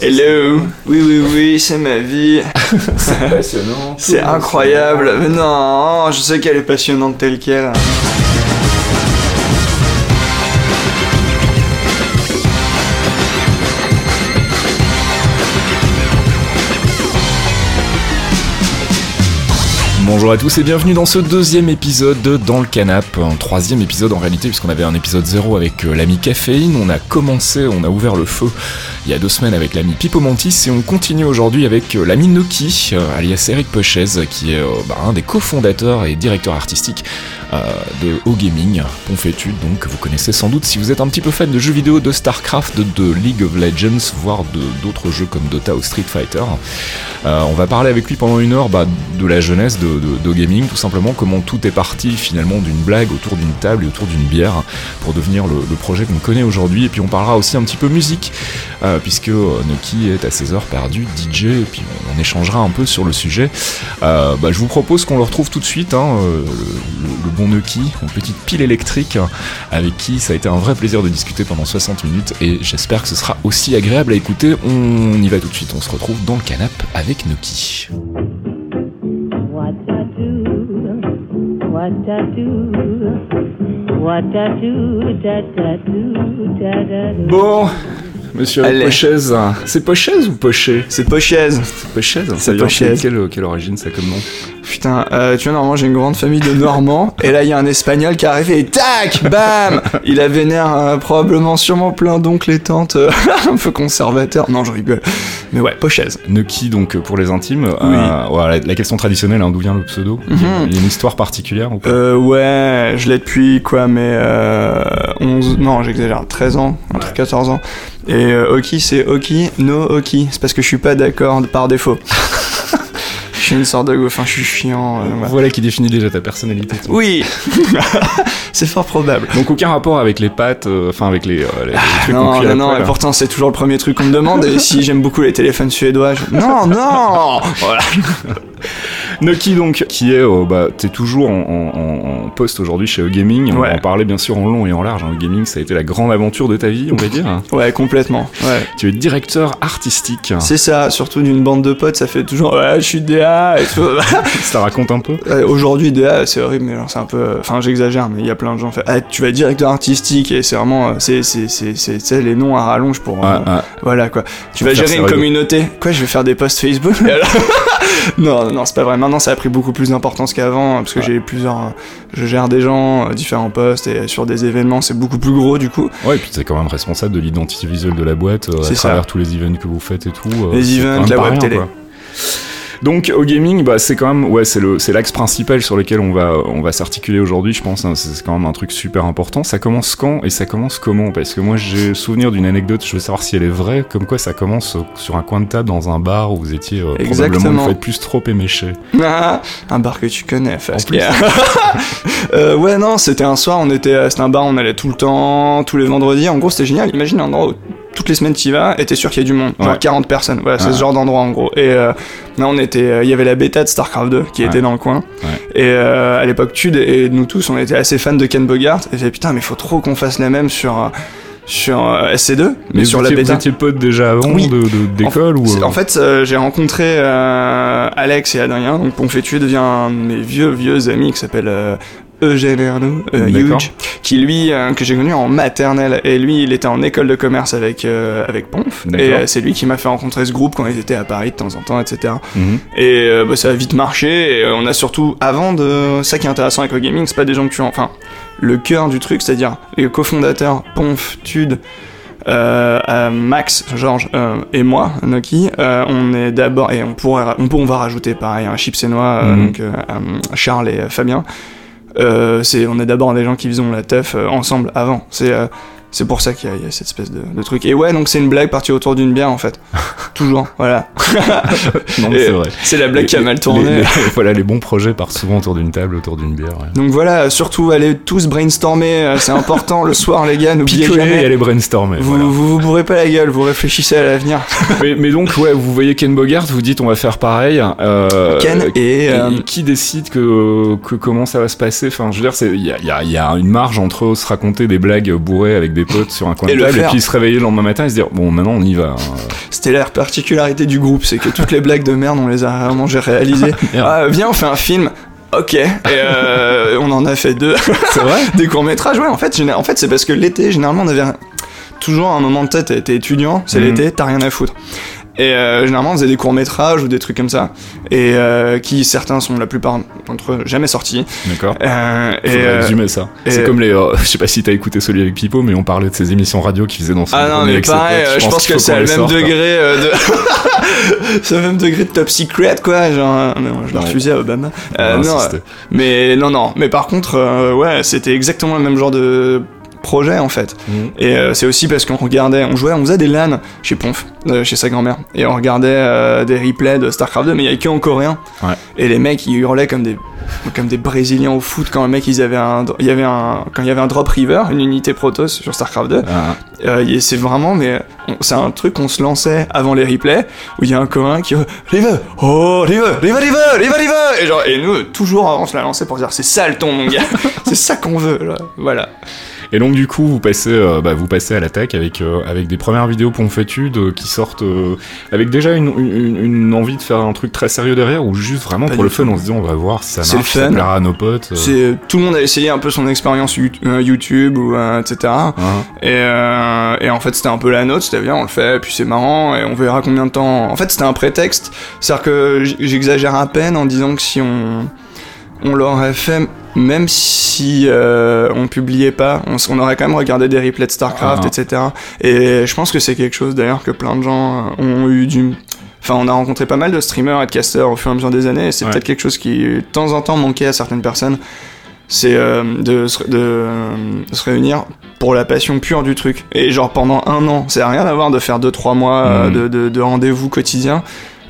Hello Oui, oui, oui, c'est ma vie. c'est passionnant. C'est incroyable. Mais non, je sais qu'elle est passionnante telle qu'elle. Bonjour à tous et bienvenue dans ce deuxième épisode de Dans le Canap, un troisième épisode en réalité puisqu'on avait un épisode zéro avec euh, l'ami Caféine, on a commencé, on a ouvert le feu il y a deux semaines avec l'ami Pipo Mantis et on continue aujourd'hui avec euh, l'ami Noki, euh, alias Eric Pochez, qui est bah, un des cofondateurs et directeur artistique de O Gaming, Ponfétude, donc vous connaissez sans doute si vous êtes un petit peu fan de jeux vidéo, de StarCraft, de, League of Legends, voire d'autres jeux comme Dota ou Street Fighter. on va parler avec lui pendant une heure bah, de la jeunesse de gaming, tout simplement comment tout est parti finalement d'une blague autour d'une table et autour d'une bière pour devenir le, projet qu'on connaît aujourd'hui. Et puis on parlera aussi un petit peu musique, euh, puisque euh, Noki est à ses heures perdues, DJ, et puis on, échangera un peu sur le sujet. Euh, bah, je vous propose qu'on le retrouve tout de suite, hein, le, bon Noki, une petite pile électrique avec qui ça a été un vrai plaisir de discuter pendant 60 minutes et j'espère que ce sera aussi agréable à écouter. On y va tout de suite, on se retrouve dans le canap avec Noki. Bon, monsieur Pochaise, c'est Pochaise ou Pochet C'est Pochaise. C'est Pochaise C'est Pochaise. Quelle, quelle origine ça comme nom? Putain, euh, tu vois, normalement j'ai une grande famille de Normands, et là il y a un Espagnol qui est arrivé et tac, bam Il a vénère euh, probablement sûrement plein d'oncles et tantes euh, un peu conservateurs. Non, je rigole. Mais ouais, Pochaise. Nuki, donc pour les intimes. Oui. la, question traditionnelle, hein, d'où vient le pseudo Il y a mhm. une histoire particulière ou pas Ouais, je l'ai depuis quoi, mais 11. Non, j'exagère, 13 ans, entre 14 ans. Et Oki, c'est Oki, no Oki. C'est parce que je suis pas d'accord par défaut. Suis une sorte de enfin je suis chiant. Euh, voilà qui définit déjà ta personnalité. Oui, c'est fort probable. Donc aucun rapport avec les pattes, euh, enfin avec les, euh, ah, trucs Non, non, non, et pourtant c'est toujours le premier truc qu'on me demande. Et si j'aime beaucoup les téléphones suédois, non, non, voilà. Noki donc, qui est, oh, bah, t'es toujours en, poste aujourd'hui chez Gaming. On va en parler bien sûr en long et en large. Hein. Gaming, ça a été la grande aventure de ta vie, on va dire. ouais, complètement. Ouais. Tu es directeur artistique. C'est ça, surtout d'une bande de potes, ça fait toujours ouais, je suis DA et tout. ça raconte un peu. aujourd'hui, DA, c'est horrible, mais c'est un peu, enfin, j'exagère, mais il y a plein de gens. Fait, ah, tu vas être directeur artistique et c'est vraiment, c'est, c'est, c'est, les noms à rallonge pour, euh, voilà quoi. Tu vas gérer une communauté. Quoi, je vais faire des posts Facebook. non, non, c'est pas vrai. Maintenant, ça a pris beaucoup plus d'importance qu'avant parce que j'ai plusieurs. Je gère des gens, euh, différents postes et sur des événements, c'est beaucoup plus gros du coup. Ouais, et puis t'es quand même responsable de l'identité visuelle de la boîte euh, à travers tous les events que vous faites et tout. Euh, les events, la web télé. Donc au gaming, bah, c'est quand même ouais, c'est le c'est l'axe principal sur lequel on va on va s'articuler aujourd'hui, je pense. Hein. c'est quand même un truc super important. Ça commence quand et ça commence comment? Parce que moi j'ai souvenir d'une anecdote, je veux savoir si elle est vraie, comme quoi ça commence sur un coin de table dans un bar où vous étiez euh, probablement une plus trop éméché. Ah, un bar que tu connais, Fast euh, Ouais non, c'était un soir, on était c'était un bar, on allait tout le temps, tous les vendredis. En gros, c'était génial. Imagine un endroit toutes les semaines tu y vas et t'es sûr qu'il y a du monde, genre 40 personnes. Voilà, c'est ce genre d'endroit en gros. Et euh, là, on était, euh, il y avait la bêta de Starcraft 2 qui était dans le coin. Et euh, à l'époque, Tude et nous tous, on était assez fans de Ken Bogart. Et fait putain, mais faut trop qu'on fasse la même sur sur SC2, mais, sur la bêta. Vous étiez potes déjà avant de d'école ou En fait, j'ai rencontré Alex et Adrien, donc Ponfétué devient un de mes vieux vieux amis qui s'appelle Eugène Ernou, euh, Huge, qui lui, euh, que j'ai connu en maternelle, et lui, il était en école de commerce avec, euh, avec Ponf, et euh, c'est lui qui m'a fait rencontrer ce groupe quand ils étaient à Paris de temps en temps, etc. Et mhm. bah, ça a vite marché, et on a surtout, avant de... Ça qui est intéressant avec le gaming, c'est pas des gens que tu... Enfin, le cœur du truc, c'est-à-dire les cofondateurs, Ponf, Tude, euh, Max, Georges et moi, Noki, on est d'abord et on pourrait, on, on, va rajouter pareil un Chips et Noix, mhm. donc Charles et Fabien. Euh, c'est, on est d'abord des gens qui faisons la teuf euh, ensemble avant. C'est, euh, c'est pour ça qu'il y, a cette espèce de, truc. Et ouais, donc c'est une blague partie autour d'une bière en fait. Toujours, voilà. non, c'est vrai. C'est la blague qui a mal tourné. voilà, les bons projets partent souvent autour d'une table, autour d'une bière. Donc voilà, surtout allez tous brainstormer, euh, c'est important le soir, les gars, n'oubliez jamais. et allez brainstormer. Vous, vous, vous bourrez pas la gueule, vous réfléchissez à l'avenir. mais, mais, donc, ouais, vous voyez Ken Bogart, vous dites on va faire pareil. Euh, Ken et, euh, qui décide que, que comment ça va se passer? Enfin, je veux dire, il y a, y, a, y a, une marge entre se raconter des blagues bourrées avec des potes sur un coin de table et puis se réveiller le lendemain matin et se dire bon, maintenant on y va. Hein. C'était la particularité du groupe, c'est que toutes les blagues de merde, on les a vraiment réalisées. ah, viens, on fait un film. Ok, et euh, on en a fait deux. C'est vrai Des courts-métrages, ouais, en fait, en fait c'est parce que l'été, généralement, on avait toujours un moment de tête, t'es étudiant, c'est mhm. l'été, t'as rien à foutre. Et euh, généralement, on faisait des courts-métrages ou des trucs comme ça. Et euh, qui, certains sont la plupart d'entre eux jamais sortis. D'accord. Euh, et euh, résumer ça. C'est comme les. Je sais pas si t'as écouté celui avec Pipo, mais on parlait de ces émissions radio qui faisaient dans son Ah non, mais pareil, je, pense, que c'est le même degré de. c'est le même degré de top secret, quoi. Genre, je l'ai refusé à Obama. non, mais non, non. Mais par contre, ouais, c'était exactement le même genre de projet en fait. Mhm. Et euh, c'est aussi parce qu'on regardait, on jouait, on faisait des LAN chez Ponf, euh, chez sa grand-mère, et on regardait euh, des replays de StarCraft 2, mais il y avait que en coréen. Et les mecs ils hurlaient comme des comme des Brésiliens au foot quand un mec ils avaient un il y avait un quand il y avait un drop river une unité Protoss sur Starcraft 2 ah. c'est vraiment mais c'est un truc qu'on se lançait avant les replays où il y a un coréen qui river! Oh river! River river! River river! Et genre et nous toujours on se la lançait pour dire c'est ça le ton mon gars. C'est ça qu'on veut voilà et donc du coup, vous passez, euh, bah, vous passez à l'attaque avec euh, avec des premières vidéos Ponfétude euh, qui sortent avec déjà une, une, envie de faire un truc très sérieux derrière ou juste vraiment pour le fun, on se dit on va voir si ça marche, ça plaira à nos potes. C'est tout le monde a essayé un peu son expérience YouTube ou etc. Et, et en fait c'était un peu la note, c'était bien, on le fait, et puis c'est marrant et on verra combien de temps. En fait c'était un prétexte, c'est-à-dire que j'exagère à peine en disant que si on on l'aurait fait même si euh, on publiait pas, on, aurait quand même regardé des replays de StarCraft, ah. etc. Et je pense que c'est quelque chose d'ailleurs que plein de gens ont eu du... Enfin, on a rencontré pas mal de streamers et de casters au fur et à mesure des années, et c'est peut-être quelque chose qui, de temps en temps, manquait à certaines personnes. C'est euh, de, de, se réunir pour la passion pure du truc. Et genre pendant un an, c'est rien à voir de faire 2-3 mois euh, mm. de, de rendez-vous quotidiens.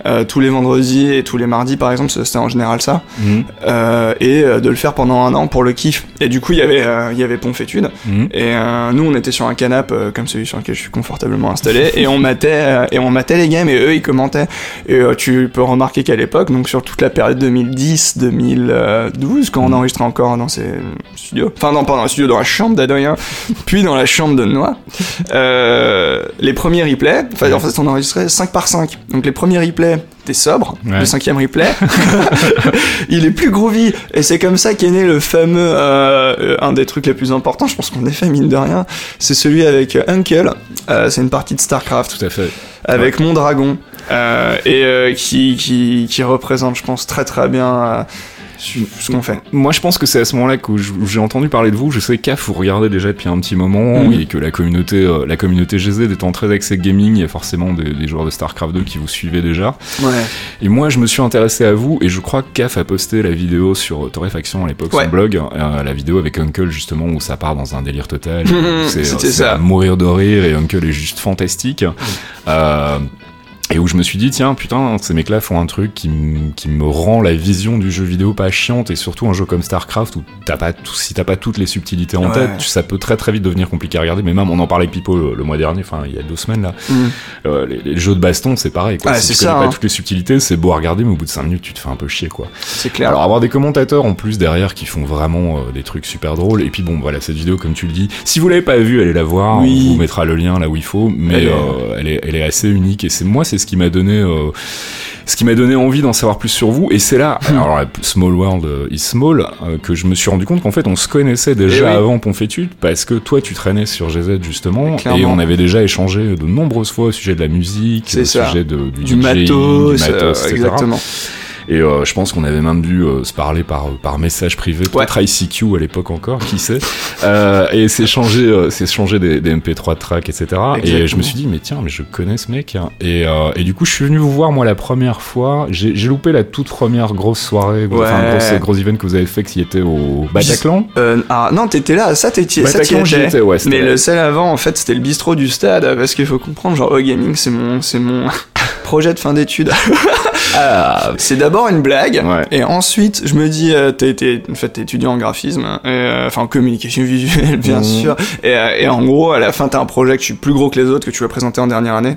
Euh, tous les vendredis et tous les mardis par exemple c'était en général ça mhm. euh, et euh, de le faire pendant un an pour le kiff et du coup il y avait il y avait Ponfétude mhm. et nous on était sur un canapé comme celui sur lequel je suis confortablement installé et on matait et on matait les games et eux ils commentaient et tu peux remarquer qu'à l'époque donc sur toute la période 2010 2012 quand on mhm. enregistrait encore dans ces studios enfin non pas dans le studio dans la chambre d'Adrien puis dans la chambre de Noah les premiers replays en fait on enregistrait 5 par 5 donc les premiers replays t'es sobre, le cinquième replay, il est plus groovy. Et c'est comme ça qu'est né le fameux, euh, un des trucs les plus importants, je pense qu'on est fait mine de rien, c'est celui avec Uncle, euh, c'est une partie de StarCraft. Tout à fait. Avec mon dragon, euh, et qui, qui, qui, représente, je pense, très très bien ce qu'on fait. Moi, je pense que c'est à ce moment-là que j'ai entendu parler de vous. Je sais qu'AF, vous regardez déjà depuis un petit moment mhm. et que la communauté, euh, la communauté GZ étant très axée gaming, il y a forcément des, joueurs de StarCraft 2 qui vous suivaient déjà. Ouais. Et moi, je me suis intéressé à vous et je crois que CAF a posté la vidéo sur Torréfaction à l'époque, son blog, euh, la vidéo avec Uncle justement où ça part dans un délire total. c'est ça. mourir de rire et Uncle est juste fantastique. Euh, et où je me suis dit, tiens, putain, ces mecs-là font un truc qui, qui, me rend la vision du jeu vidéo pas chiante, et surtout un jeu comme StarCraft où t'as pas tout, si t'as pas toutes les subtilités en tête, ça peut très très vite devenir compliqué à regarder. Mais même, on en parlait avec Pipo le, mois dernier, enfin il y a deux semaines là. Mm. Euh, les, jeux de baston, c'est pareil. Quoi. Ah, si tu connais pas hein. toutes les subtilités, c'est beau à regarder, mais au bout de 5 minutes, tu te fais un peu chier, quoi. C'est clair. Alors avoir des commentateurs en plus derrière qui font vraiment euh, des trucs super drôles. Et puis bon, voilà, cette vidéo, comme tu le dis, si vous l'avez pas vue, allez la voir. On vous mettra le lien là où il faut, mais elle, est, euh, elle, est, elle est assez unique. Et c'est moi, c'est ce qui m'a donné euh, ce qui m'a donné envie d'en savoir plus sur vous. Et c'est là, alors Small World euh, is Small, euh, que je me suis rendu compte qu'en fait on se connaissait déjà eh avant Ponfétude, parce que toi tu traînais sur GZ justement, et on avait déjà échangé de nombreuses fois au sujet de la musique, au sujet de, du, du matos, etc. Exactement. Et euh, je pense qu'on avait même dû euh, se parler par, par message privé, peut-être ICQ à l'époque encore, qui sait. euh, et s'échanger euh, s'échanger des, des MP3 tracks, etc. Et je me suis dit, mais tiens, mais je connais ce mec. Hein. Et, euh, et du coup, je suis venu vous voir, moi, la première fois. J'ai loupé la toute première grosse soirée, ouais. enfin, grosse, gros event que vous avez fait, qui était au Bataclan. ah non, t'étais là, ça t'étais. Bataclan, j'y étais, ouais. Mais le seul avant, en fait, c'était le bistrot du stade, parce qu'il faut comprendre, genre, oh, gaming, c'est mon, c'est mon projet de fin d'études. Ah. C'est d'abord une blague, Ouais. et ensuite je me dis, euh, t'es t'es- en fait, t'es étudiant en graphisme, et, euh, enfin en communication visuelle bien Mhm. sûr, et, euh, et en gros à la fin t'as un projet que tu es plus gros que les autres que tu vas présenter en dernière année,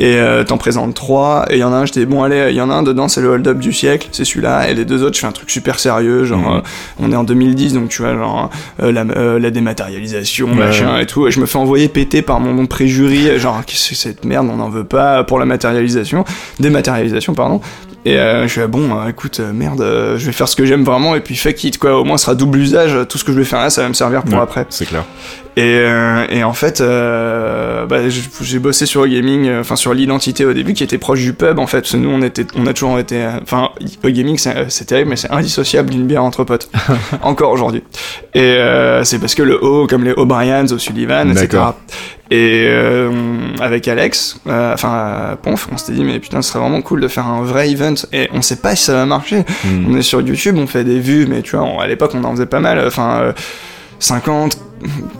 et euh, t'en présentes trois, et il y en a un, j'étais bon allez, il y en a un dedans c'est le hold-up du siècle, c'est celui-là, et les deux autres je fais un truc super sérieux, genre Mhm. euh, on est en 2010 donc tu vois genre euh, la, la dématérialisation, Ouais, machin et tout, et je me fais envoyer péter par mon préjury, genre qu'est-ce que c'est cette merde, on n'en veut pas pour la matérialisation, dématérialisation pardon. Et euh, je suis là, bon, euh, écoute, euh, merde, euh, je vais faire ce que j'aime vraiment et puis fuck it, quoi. Au moins, ce sera double usage. Tout ce que je vais faire là, ça va me servir pour Ouais, après. C'est clair. Et, euh, et en fait, euh, bah, j'ai bossé sur le gaming, enfin sur l'identité au début, qui était proche du pub en fait. Parce que nous, on était, on a toujours été, enfin, le gaming, c'est c'est terrible, mais c'est indissociable d'une bière entre potes, encore aujourd'hui. Et euh, c'est parce que le O, comme les O'Briens, O'Sullivan, etc. Et euh, avec Alex, euh, enfin euh, Ponf, on s'était dit mais putain, ce serait vraiment cool de faire un vrai event. Et on sait pas si ça va marcher. Hmm. On est sur YouTube, on fait des vues, mais tu vois, on- à l'époque, on en faisait pas mal. Enfin, euh, 50,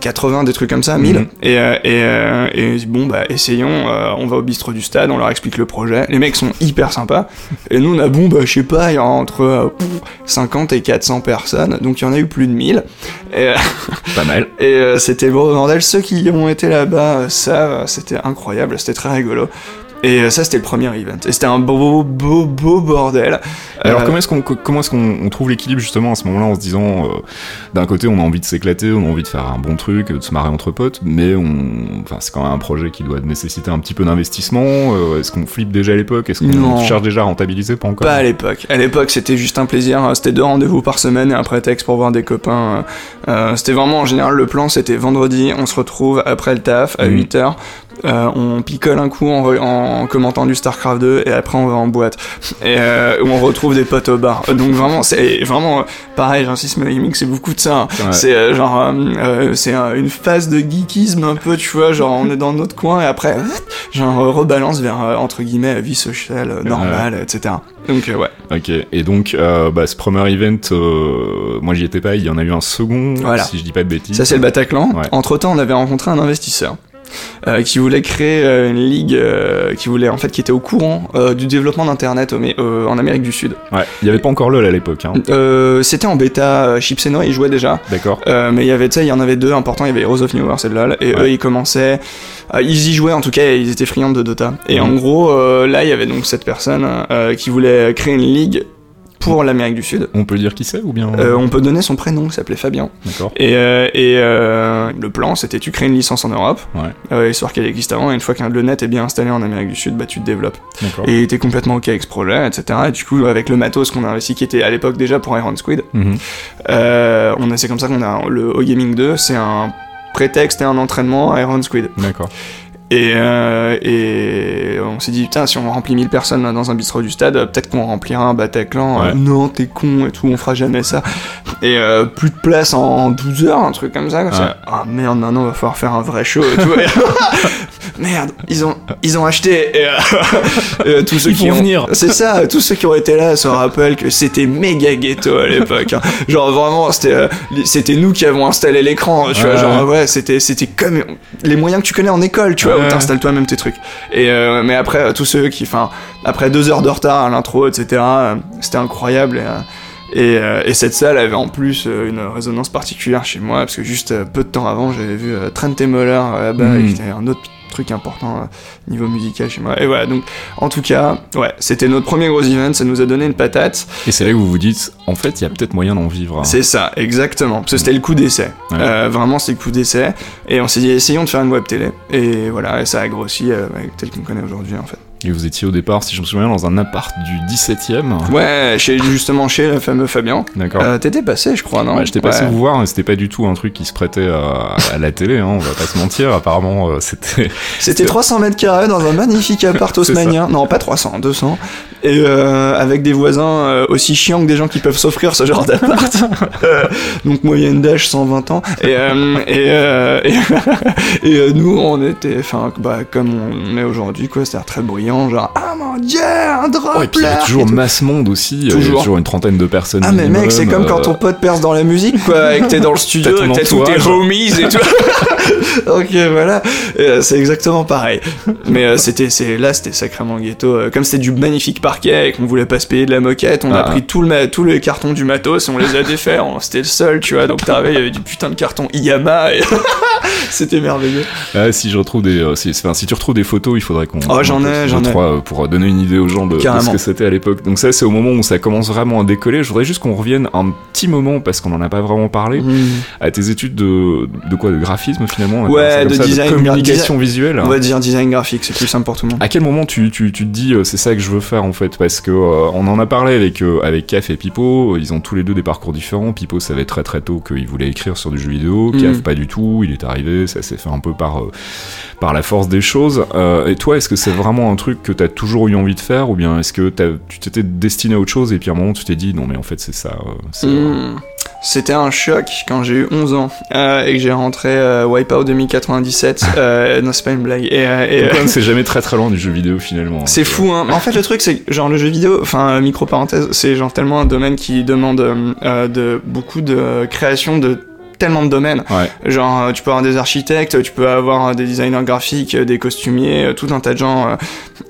80, des trucs comme ça, 1000. Mhm. Et, euh, et, euh, et bon, bah, essayons. euh, on va au bistrot du stade, on leur explique le projet. Les mecs sont hyper sympas. Et nous, on a, bon, bah, je sais pas, il y a entre euh, 50 et 400 personnes. Donc, il y en a eu plus de 1000. Et, Pas mal. et c'était le beau bordel. Ceux qui ont été là-bas savent, c'était incroyable, c'était très rigolo. Et euh, ça, c'était le premier event. Et c'était un beau, beau, beau bordel. Alors Euh, comment est-ce qu'on comment est-ce qu'on trouve l'équilibre justement à ce moment-là en se disant euh, d'un côté on a envie de s'éclater, on a envie de faire un bon truc, de se marrer entre potes, mais on enfin c'est quand même un projet qui doit nécessiter un petit peu d'investissement. euh, est-ce qu'on flippe déjà à l'époque? Est-ce qu'on cherche déjà à rentabiliser? Pas encore. Pas à l'époque. À l'époque, c'était juste un plaisir. hein. C'était deux rendez-vous par semaine et un prétexte pour voir des copains. C'était vraiment, en général, le plan, c'était vendredi, on se retrouve après le taf, à Mhm. 8h. on picole un coup en, en commentant du StarCraft 2 et après on va en boîte et euh, où on retrouve des potes au bar. Donc vraiment c'est vraiment euh, pareil. J'insiste, mais gaming c'est beaucoup de ça. hein. Ouais. C'est euh, genre euh, euh, c'est euh, une phase de geekisme un peu, tu vois. Genre on est dans notre coin et après genre euh, rebalance vers euh, entre guillemets vie sociale euh, normale, etc. Donc euh, ouais. Ok. Et donc euh, bah, ce premier event, euh, moi j'y étais pas. Il y en a eu un second, Voilà. si je dis pas de bêtises. Ça c'est le Bataclan. Ouais. Entre temps, on avait rencontré un investisseur. Euh, qui voulait créer euh, une ligue euh, qui voulait en fait qui était au courant du développement d'internet mais, en Amérique du Sud. Ouais. Il y avait pas encore LOL à l'époque. Hein. C'était en bêta, Chips et Noix, ils jouaient déjà. D'accord. Mais il y avait, tu sais, il y en avait deux importants, il y avait Heroes of New World et LoL, et Ouais. eux ils commençaient, ils y jouaient en tout cas, et ils étaient friands de Dota. Et Mhm. en gros, là il y avait donc cette personne qui voulait créer une ligue pour l'Amérique du Sud. On peut dire qui c'est ou bien Euh, on peut donner son prénom, il s'appelait Fabien. D'accord. Et, euh, et euh, le plan, c'était tu crées une licence en Europe, Ouais. histoire qu'elle existe avant, et une fois que le net est bien installé en Amérique du Sud, bah tu te développes. D'accord. Et était complètement ok avec ce projet, etc. Et du coup, avec le matos qu'on a investi, qui était à l'époque déjà pour Iron Squid, Mhm. on a, c'est comme ça qu'on a le O-Gaming 2, c'est un prétexte et un entraînement à Iron Squid. D'accord. Et, euh, et on s'est dit, putain, si on remplit 1000 personnes là, dans un bistrot du stade, peut-être qu'on remplira un Bataclan. Ouais. Euh, non, t'es con et tout, on fera jamais ça. Et euh, plus de place en, en 12 heures, un truc comme ça. Comme Ouais. ça. Ah merde, maintenant, va falloir faire un vrai show et tout. Et- merde, ils ont, ils ont acheté. Et, euh, euh, tous ceux Ils qui vont ont, venir. C'est ça, tous ceux qui ont été là se rappellent que c'était méga ghetto à l'époque. hein. Genre vraiment, c'était euh, c'était nous qui avons installé l'écran, tu vois. Genre ouais, c'était c'était comme les moyens que tu connais en école, tu vois, où t'installes toi-même tes trucs. Et euh, mais après tous ceux qui, enfin, après deux heures de retard à l'intro, etc. euh, c'était incroyable. Et, euh, et, euh, et cette salle avait en plus euh, une résonance particulière chez moi parce que juste euh, peu de temps avant, j'avais vu Trent et Moller euh, là-bas, Mhm. et un autre truc important euh, niveau musical chez moi. Et voilà, donc en tout cas, ouais, c'était notre premier gros event, ça nous a donné une patate. Et c'est là que vous vous dites, en fait, il y a peut-être moyen d'en vivre. C'est ça, exactement. Parce que c'était le coup d'essai. Ouais. Euh, vraiment, c'était le coup d'essai. Et on s'est dit, essayons de faire une web télé. Et voilà, et ça a grossi euh, avec tel qu'on connaît aujourd'hui, en fait. Et vous étiez au départ, si je me souviens, dans un appart du 17ème. Ouais, chez, justement chez le fameux Fabien. D'accord. Euh, T'étais passé, je crois, non Ouais, j'étais passé Ouais. vous voir, mais c'était pas du tout un truc qui se prêtait à, à la télé, hein, on va pas se mentir. Apparemment, euh, c'était. C'était 300 mètres carrés dans un magnifique appart C'est haussmannien. Non, pas 300, 200. Et euh, avec des voisins aussi chiants que des gens qui peuvent s'offrir ce genre d'appart. Donc moyenne d'âge 120 ans. Et, et, et, et, nous, on était, enfin, bah, comme on est aujourd'hui, quoi. C'est-à-dire très bruyant, genre, ah comment yeah un drop ouais, et puis il y a toujours masse monde aussi toujours. il y a toujours une trentaine de personnes ah mais mec c'est comme quand ton pote perce dans la musique quoi et que t'es dans le studio et que t'as tous tes homies et tout ok voilà c'est exactement pareil mais c'était c'est là c'était sacrément ghetto comme c'était du magnifique parquet et qu'on voulait pas se payer de la moquette on a ah. pris tout le tous les cartons du matos et on les a défaits c'était le seul tu vois donc t'arrivais il y avait du putain de carton Iyama et c'était merveilleux ah, si je retrouve des si, si tu retrouves des photos il faudrait qu'on oh j'en ai j'en ai euh, pour donner une idée aux gens de, ce que c'était à l'époque. Donc ça, c'est au moment où ça commence vraiment à décoller. Je voudrais juste qu'on revienne un petit moment, parce qu'on en a pas vraiment parlé, mmh. à tes études de, de quoi De graphisme finalement Ouais, de design. De communication visuelle. On va dire design graphique, c'est plus simple pour tout le monde. À quel moment tu, tu, tu te dis euh, c'est ça que je veux faire en fait? Parce que euh, on en a parlé avec, avec Kef et Pipo, ils ont tous les deux des parcours différents. Pipo savait très très tôt qu'il voulait écrire sur du jeu vidéo, mmh. Kef pas du tout, il est arrivé, ça s'est fait un peu par, par la force des choses. et toi, est-ce que c'est vraiment un truc que tu as toujours eu envie de faire ou bien est-ce que tu t'étais destiné à autre chose et puis à un moment tu t'es dit non mais en fait c'est ça euh, hmm. C'était un choc quand j'ai eu 11 ans euh, et que j'ai rentré euh, Wipeout 2097. non, c'est pas une blague. Et, et c'est jamais très très loin du jeu vidéo finalement. C'est fou, hein. En fait, le truc, c'est genre le jeu vidéo, enfin, micro parenthèse, c'est genre tellement un domaine qui demande de beaucoup de création de tellement de domaines. Genre, euh, tu peux avoir des architectes, tu peux avoir euh, des designers graphiques, euh, des costumiers, tout un tas de gens.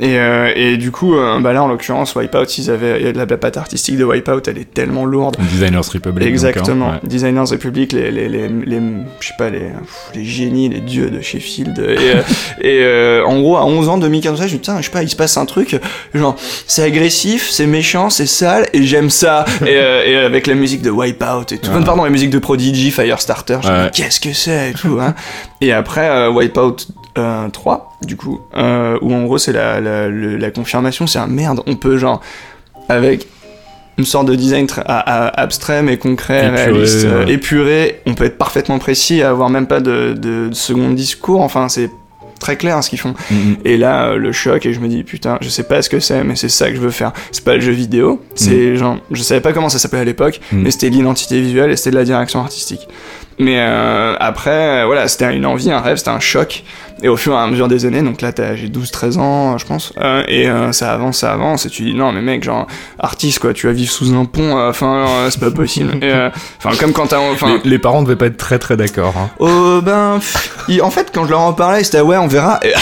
Et, et du coup, bah là, en l'occurrence, Wipeout, ils avaient la, patte artistique de Wipeout, elle est tellement lourde. Designers Republic. Exactement. Designers Republic, les, les, les, les, je sais pas, les, les génies, les dieux de Sheffield. Et, et en gros, à 11 ans, 2015, je me dis, putain, je sais pas, il se passe un truc, genre, c'est agressif, c'est méchant, c'est sale, et j'aime ça. et, et, avec la musique de Wipeout et tout. Pardon, la musique de Prodigy, Fire Starter, je qu'est-ce que c'est et tout. Hein. et après euh, Wipeout 3, euh, du coup, euh, où en gros c'est la, la, confirmation, c'est un merde, on peut genre, avec une sorte de design très, abstrait mais concret, épuré, réaliste, épuré, on peut être parfaitement précis, avoir même pas de, de, second discours, enfin c'est très clair hein, ce qu'ils font. Mm-hmm. Et là, le choc, et je me dis, putain, je sais pas ce que c'est, mais c'est ça que je veux faire. C'est pas le jeu vidéo, c'est mm. genre, je savais pas comment ça s'appelait à l'époque, mm. mais c'était l'identité visuelle et c'était de la direction artistique. Mais euh, après, voilà, c'était une envie, un rêve, c'était un choc. Et au fur et à mesure des années, donc là j'ai 12-13 ans, je pense, euh, et euh, ça avance, ça avance, et tu dis non, mais mec, genre, artiste quoi, tu vas vivre sous un pont, enfin, c'est pas possible. Enfin, comme quand t'as. Les, les, parents devaient pas être très très d'accord. Hein. Oh, ben, en fait, quand je leur en parlais, c'était ouais, on verra. Et,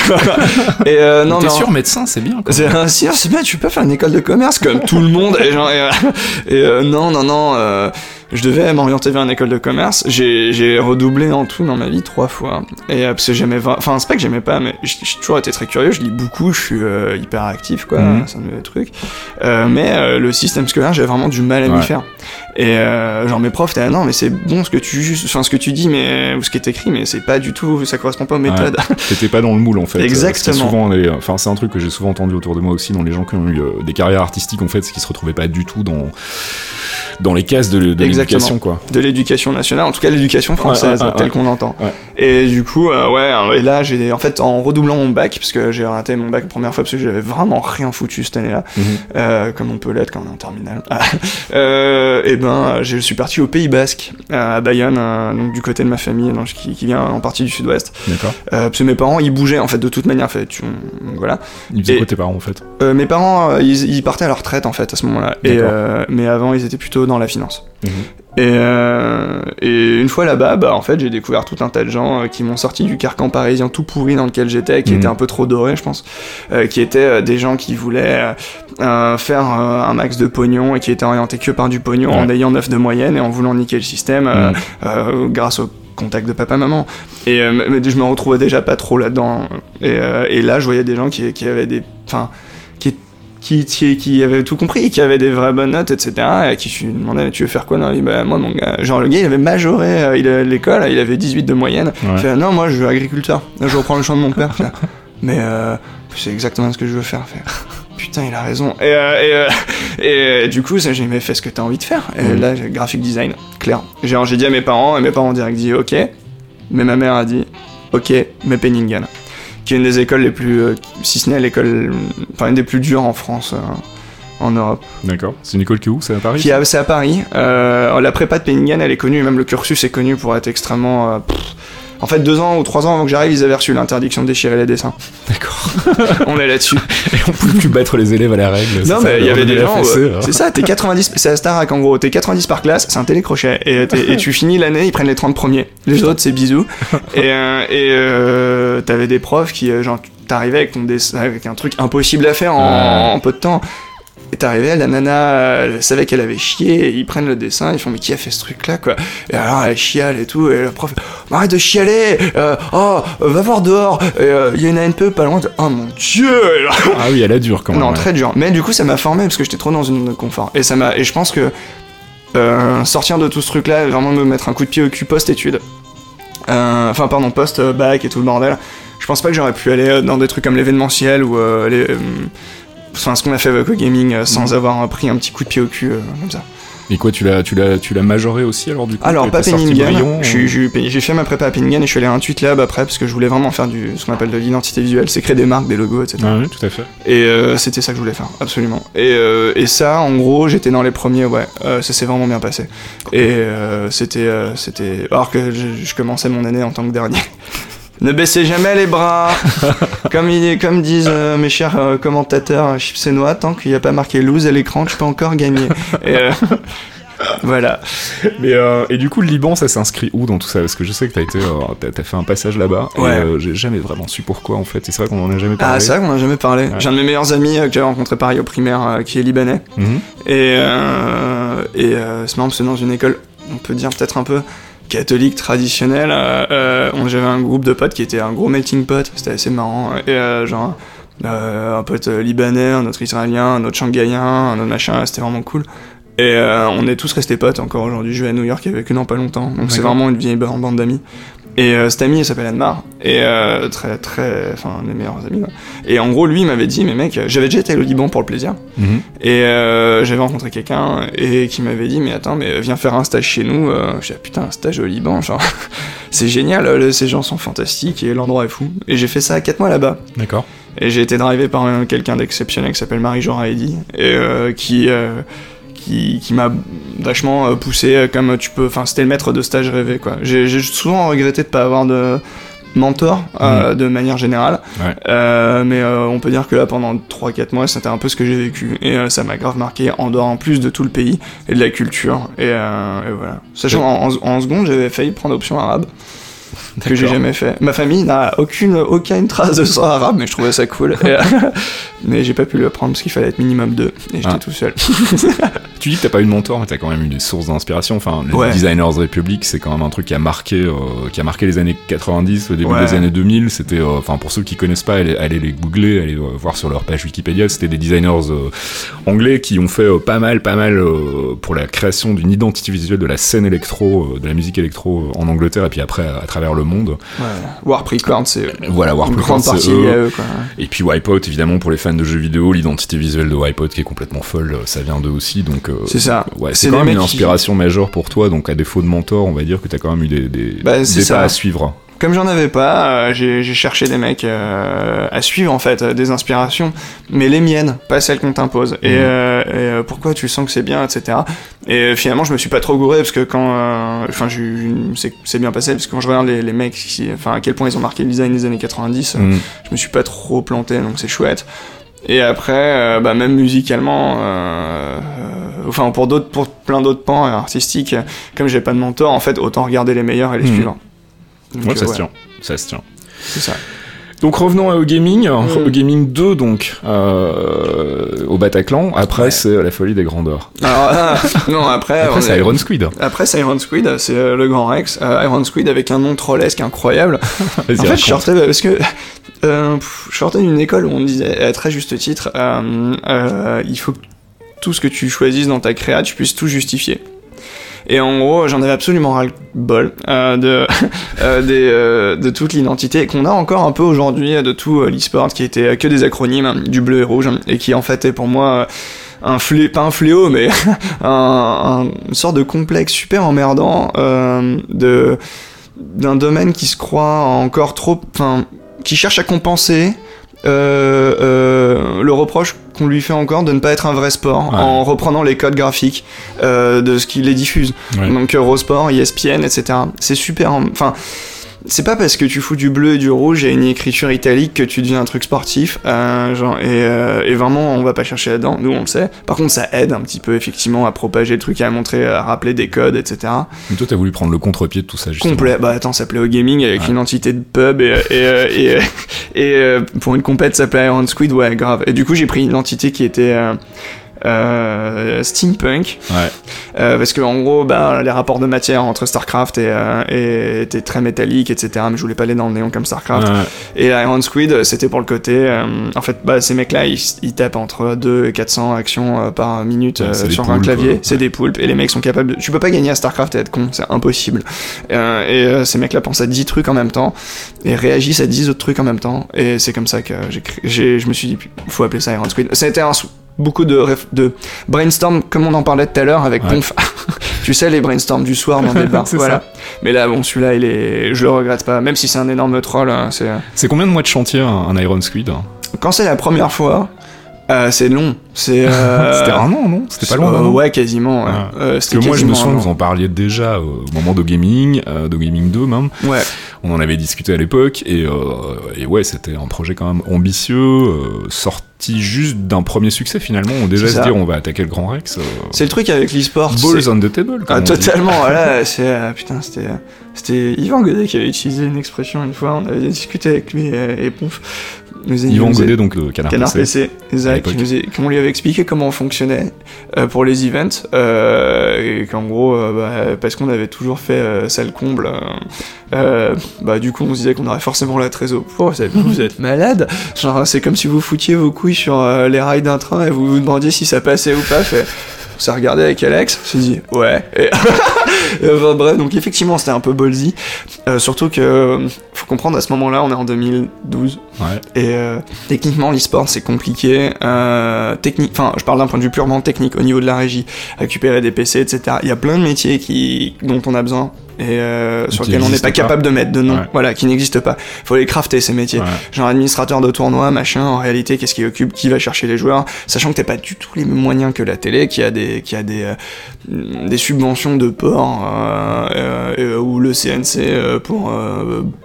et non, T'es sûr, médecin, c'est bien. C'est c'est bien, tu peux faire une école de commerce comme tout le monde, et genre, et, non, non, non je devais m'orienter vers une école de commerce. J'ai redoublé en tout dans ma vie trois fois. Et euh, parce que j'aimais, enfin c'est pas que j'aimais pas, mais j'ai toujours été très curieux. Je lis beaucoup, je suis euh, hyper actif, quoi. Mhm. C'est un nouveau truc. Euh, mais euh, le système scolaire, j'avais vraiment du mal à m'y faire. Et genre mes profs, étaient non, mais c'est bon ce que tu, enfin ce que tu dis, mais ou ce qui est écrit, mais c'est pas du tout, ça correspond pas aux méthodes. T'étais pas dans le moule en fait. Exactement. Souvent, enfin c'est un truc que j'ai souvent entendu autour de moi aussi dans les gens qui ont eu des carrières artistiques en fait, c'est qu'ils se retrouvaient pas du tout dans dans les cases de, l'éducation, quoi. De l'éducation nationale, en tout cas l'éducation française, telle qu'on entend. Et du coup, euh, ouais, et là, j'ai, en fait, en redoublant mon bac, parce que j'ai raté mon bac la première fois, parce que j'avais vraiment rien foutu cette année-là, mhm. euh, comme on peut l'être quand on est en terminale. euh, et ben, je suis parti au Pays Basque, à Bayonne, euh, donc du côté de ma famille, donc, qui, qui, vient en partie du sud-ouest. D'accord. parce que mes parents, ils bougeaient, en fait, de toute manière, fait, tu, voilà. Ils faisaient quoi tes parents, en fait? Mes parents, ils, ils, partaient à leur retraite, en fait, à ce moment-là. Et, mais avant, ils étaient plutôt dans la finance. Et, euh, et, une fois là-bas, bah, en fait, j'ai découvert tout un tas de gens euh, qui m'ont sorti du carcan parisien tout pourri dans lequel j'étais, qui mhm. était un peu trop doré, je pense, euh, qui étaient des gens qui voulaient faire un max de pognon et qui étaient orientés que par du pognon en ayant 9 de moyenne et en voulant niquer le système mhm. grâce au contact de papa-maman. Et je me retrouvais déjà pas trop là-dedans. Et, et, là, je voyais des gens qui, qui avaient des... Enfin, qui, qui, avait tout compris, qui avait des vraies bonnes notes, etc. Et qui je lui demandais, tu veux faire quoi dans la Bah, moi, mon gars, genre, le gars, il avait majoré euh, il l'école, il avait 18 de moyenne. Il fait, non, moi, je veux agriculteur. je reprends le champ de mon père. mais euh, c'est exactement ce que je veux faire. Putain, il a raison. Et, euh, et, du coup, j'ai fait ce que t'as envie de faire. Et là, graphic design, clair. J'ai dit à mes parents, et mes parents ont direct dit, ok. Mais ma mère a dit, ok, mais Penningen qui est une des écoles les plus, euh, si ce n'est l'école, enfin une des plus dures en France. Euh, en Europe. D'accord. C'est une école qui est où? C'est à Paris C'est à Paris. Euh, la prépa de Penningen, elle est connue, même le cursus est connu pour être extrêmement En fait, deux ans ou trois ans avant que j'arrive, ils avaient reçu l'interdiction de déchirer les dessins. D'accord. on est là-dessus. Et on pouvait plus battre les élèves à la règle. Non, mais il y avait des gens. c'est ça, t'es 90, c'est à Starac en gros, t'es 90 par classe, c'est un télécrochet. Et, et tu finis l'année, ils prennent les 30 premiers. Les autres, c'est bisous. et euh, euh, t'avais des profs qui, euh, genre, t'arrivais avec, ton dessin, avec un truc impossible à faire en, en peu de temps. Et t'arrivais, la nana elle savait qu'elle avait chié, ils prennent le dessin, ils font mais qui a fait ce truc là quoi? Et alors elle chiale et tout, et le prof arrête de chialer, euh, oh va voir dehors, il euh, y a une ANPE pas loin, oh mon dieu Ah oui elle est dure quand même. Non très dur, mais du coup ça m'a formé parce que j'étais trop dans une zone de confort. Et ça m'a, et je pense que euh, sortir de tout ce truc là, vraiment me mettre un coup de pied au cul post-études, euh, enfin pardon post-bac et tout le bordel, je pense pas que j'aurais pu aller dans des trucs comme l'événementiel ou les enfin ce qu'on a fait avec le gaming euh, sans mhm. avoir pris un petit coup de pied au cul euh, comme ça. Et quoi, tu l'as, tu l'as, tu l'as majoré aussi alors du coup Alors pas Penningen, j'ai fait ma prépa à Penningen et je suis allé à Intuit Lab après parce que je voulais vraiment faire du ce qu'on appelle de l'identité visuelle, c'est créer des marques, des logos, etc. Ah oui, tout à fait. Et euh, c'était ça que je voulais faire, absolument. Et, et ça, en gros, j'étais dans les premiers, ouais, ça s'est vraiment bien passé. Et c'était, c'était, alors que je, je, commençais mon année en tant que dernier. Ne baissez jamais les bras. comme, il, comme disent euh, mes chers euh, commentateurs euh, chips et noix, tant qu'il n'y a pas marqué lose à l'écran, tu peux encore gagner. Et, voilà. Mais et du coup, le Liban, ça s'inscrit où dans tout ça? Parce que je sais que t'as été, t'as, fait un passage là-bas. Ouais. Et j'ai jamais vraiment su pourquoi en fait. Et c'est vrai qu'on en a jamais parlé. Ah, c'est vrai qu'on en a jamais parlé. J'ai un de mes meilleurs amis que j'avais rencontré pareil au primaire, qui est libanais. Mhm. Et et c'est dans une école, on peut dire peut-être un peu catholique traditionnel, euh, euh j'avais un groupe de potes qui était un gros melting pot, c'était assez marrant. Et euh, genre, euh, un pote libanais, un autre israélien, un autre shanghaïen, un autre machin, c'était vraiment cool. Et on est tous restés potes encore aujourd'hui. Je vais à New York avec une an pas longtemps, donc c'est vraiment une vieille bande d'amis. Et euh, cet ami, il s'appelle Anmar, et euh, très, très, enfin, un des meilleurs amis. Et en gros, lui, il m'avait dit, mais mec, j'avais déjà été au Liban pour le plaisir, mhm. et euh, j'avais rencontré quelqu'un et qui m'avait dit, mais attends, mais viens faire un stage chez nous. j'ai dit, putain, un stage au Liban, genre, c'est génial, ces gens sont fantastiques et l'endroit est fou. Et j'ai fait ça 4 mois là-bas. D'accord. Et j'ai été drivé par quelqu'un d'exceptionnel qui s'appelle Marie-Jo Raedi, et qui qui, m'a vachement euh, poussé euh, comme tu peux enfin c'était le maître de stage rêvé quoi. J'ai souvent regretté de pas avoir de mentor euh, mm. de manière générale. Mais on peut dire que là pendant 3-4 mois c'était un peu ce que j'ai vécu. Et ça m'a grave marqué en dehors en plus de tout le pays et de la culture. Et, voilà. Sachant en, en seconde j'avais failli prendre option arabe que j'ai jamais fait. Ma famille n'a aucune, aucune trace de son arabe, mais je trouvais ça cool. mais j'ai pas pu le prendre parce qu'il fallait être minimum deux, et j'étais ah. tout seul. tu dis que t'as pas eu de mentor, mais t'as quand même eu des sources d'inspiration. Enfin, les Designers Republic, c'est quand même un truc qui a marqué, euh, qui a marqué les années 90, au début des années 2000. C'était, euh, enfin, pour ceux qui connaissent pas, allez, les googler, allez euh, voir sur leur page Wikipédia. C'était des designers anglais qui ont fait pas mal, pas mal pour la création d'une identité visuelle de la scène électro, de la musique électro en Angleterre, et puis après à, travers le monde. Ouais. Warp Records, c'est voilà, Warp une grande partie eux. Quoi. Et puis Wipeout, évidemment, pour les fans de jeux vidéo, l'identité visuelle de Wipeout qui est complètement folle, ça vient d'eux aussi. Donc c'est ça. Ouais, c'est quand même une inspiration majeure pour toi, donc à défaut de mentor, on va dire que t'as quand même eu des, des, bah, pas à suivre. Comme j'en avais pas, euh, j'ai cherché des mecs euh, à suivre en fait, des inspirations, mais les miennes, pas celles qu'on t'impose. Et, mhm. euh, pourquoi tu sens que c'est bien, etc. Et finalement, je me suis pas trop gouré parce que quand, enfin, c'est bien passé parce que quand je regarde les, les mecs, enfin, à quel point ils ont marqué le design des années 90, mhm. je me suis pas trop planté, donc c'est chouette. Et après, bah, même musicalement, enfin pour d'autres, pour plein d'autres pans artistiques, comme j'ai pas de mentor, en fait, autant regarder les meilleurs et les hmm. suivants. Ouais, ça se tient, ça se tient. C'est ça. Donc revenons au gaming, au gaming 2 donc euh, au Bataclan. Après c'est la folie des grandeurs. Alors ah, non après. après c'est Iron Squid. Après c'est Iron Squid, c'est euh, le Grand Rex. Euh, Iron Squid avec un nom trollesque incroyable. en fait je sortais parce que je sortais d'une école où on disait à très juste titre, il faut que tout ce que tu choisisses dans ta créa, tu puisses tout justifier. Et en gros, j'en avais absolument ras-le-bol euh, de, euh, euh, de toute l'identité qu'on a encore un peu aujourd'hui de tout l'e-sport qui était que des acronymes, du bleu et rouge, et qui en fait est pour moi un fléau, pas un fléau, mais un, une sorte de complexe super emmerdant d'un domaine qui se croit encore trop, enfin, qui cherche à compenser euh, euh, le reproche qu'on lui fait encore de ne pas être un vrai sport en reprenant les codes graphiques euh, de ce qu'il les diffuse. Donc Eurosport, ESPN, etc. C'est super. Enfin, c'est pas parce que tu fous du bleu et du rouge et une écriture italique que tu deviens un truc sportif. Euh, genre, et, euh, et, vraiment, on va pas chercher là-dedans. Nous, on le sait. Par contre, ça aide un petit peu, effectivement, à propager le truc, à montrer, à rappeler des codes, etc. Mais toi, t'as voulu prendre le contre-pied de tout ça, justement. Complet. Bah, attends, ça s'appelait au gaming avec une entité de pub et, et, et, et pour une compète, ça s'appelait Iron Squid. Ouais, grave. Et du coup, j'ai pris une entité qui était euh, steampunk. Ouais. Euh, parce que en gros, bah, les rapports de matière entre Starcraft et, euh, étaient très métalliques, etc. Mais je voulais pas aller dans le néon comme Starcraft. Et Iron Squid, c'était pour le côté. Euh, en fait, bah, ces mecs-là, ils, ils, tapent entre 2 et 400 actions euh, par minute sur un clavier. C'est des poulpes. Et les mecs sont capables de. Tu peux pas gagner à Starcraft et être con, c'est impossible. et ces mecs-là pensent à 10 trucs en même temps et réagissent à 10 autres trucs en même temps. Et c'est comme ça que j'ai, je me suis dit, faut appeler ça Iron Squid. Ça a été un beaucoup de, de brainstorm, comme on en parlait tout à l'heure avec Ponf. tu sais, les brainstorms du soir dans des bars. voilà. Mais là, bon, celui-là, il est. Je le regrette pas, même si c'est un énorme troll. Hein, c'est... c'est combien de mois de chantier un, Iron Squid Quand c'est la première fois, euh, c'est long. C'est. Euh... C'était un an, non? C'était pas long. Euh, ouais, quasiment. Ouais. Ah. Euh, Parce que moi, je me souviens, vous en parliez déjà au moment de Gaming, de Gaming 2 même. Ouais. On en avait discuté à l'époque et, et ouais, c'était un projet quand même ambitieux, sorti juste d'un premier succès finalement. On déjà se dire on va attaquer le Grand Rex. C'est le truc avec l'e-sport. Balls on the table. Ah, totalement. voilà, c'est putain, c'était c'était Yvan Godet qui avait utilisé une expression une fois. On avait discuté avec lui et, et Ponf Yvan Godet, donc le Canard, Canard PC, Zach, qui, nous on lui avait expliqué comment on fonctionnait euh, pour les events, euh, et qu'en gros, euh, bah, parce qu'on avait toujours fait salle comble, bah du coup on se disait qu'on aurait forcément la trésor. Oh, vous êtes malade Genre c'est comme si vous foutiez vos couilles sur les rails d'un train et vous vous demandiez si ça passait ou pas. Fait, on s'est regardé avec Alex, on s'est dit ouais. Et enfin, bref, donc effectivement c'était un peu ballsy. Euh, surtout que faut comprendre à ce moment-là, on est en 2012. Ouais. Et euh, techniquement l'e-sport c'est compliqué. Euh, technique, enfin je parle d'un point de vue purement technique au niveau de la régie, récupérer des PC, etc. Il y a plein de métiers qui dont on a besoin et euh, sur lequel on n'est pas, capable de mettre de nom, voilà, qui n'existe pas. Il faut les crafter ces métiers. Genre administrateur de tournoi, machin. En réalité, qu'est-ce qui occupe, qui va chercher les joueurs, sachant que t'as pas du tout les mêmes moyens que la télé, qui a des, qui a des, euh, des subventions de port euh, euh ou le CNC euh, pour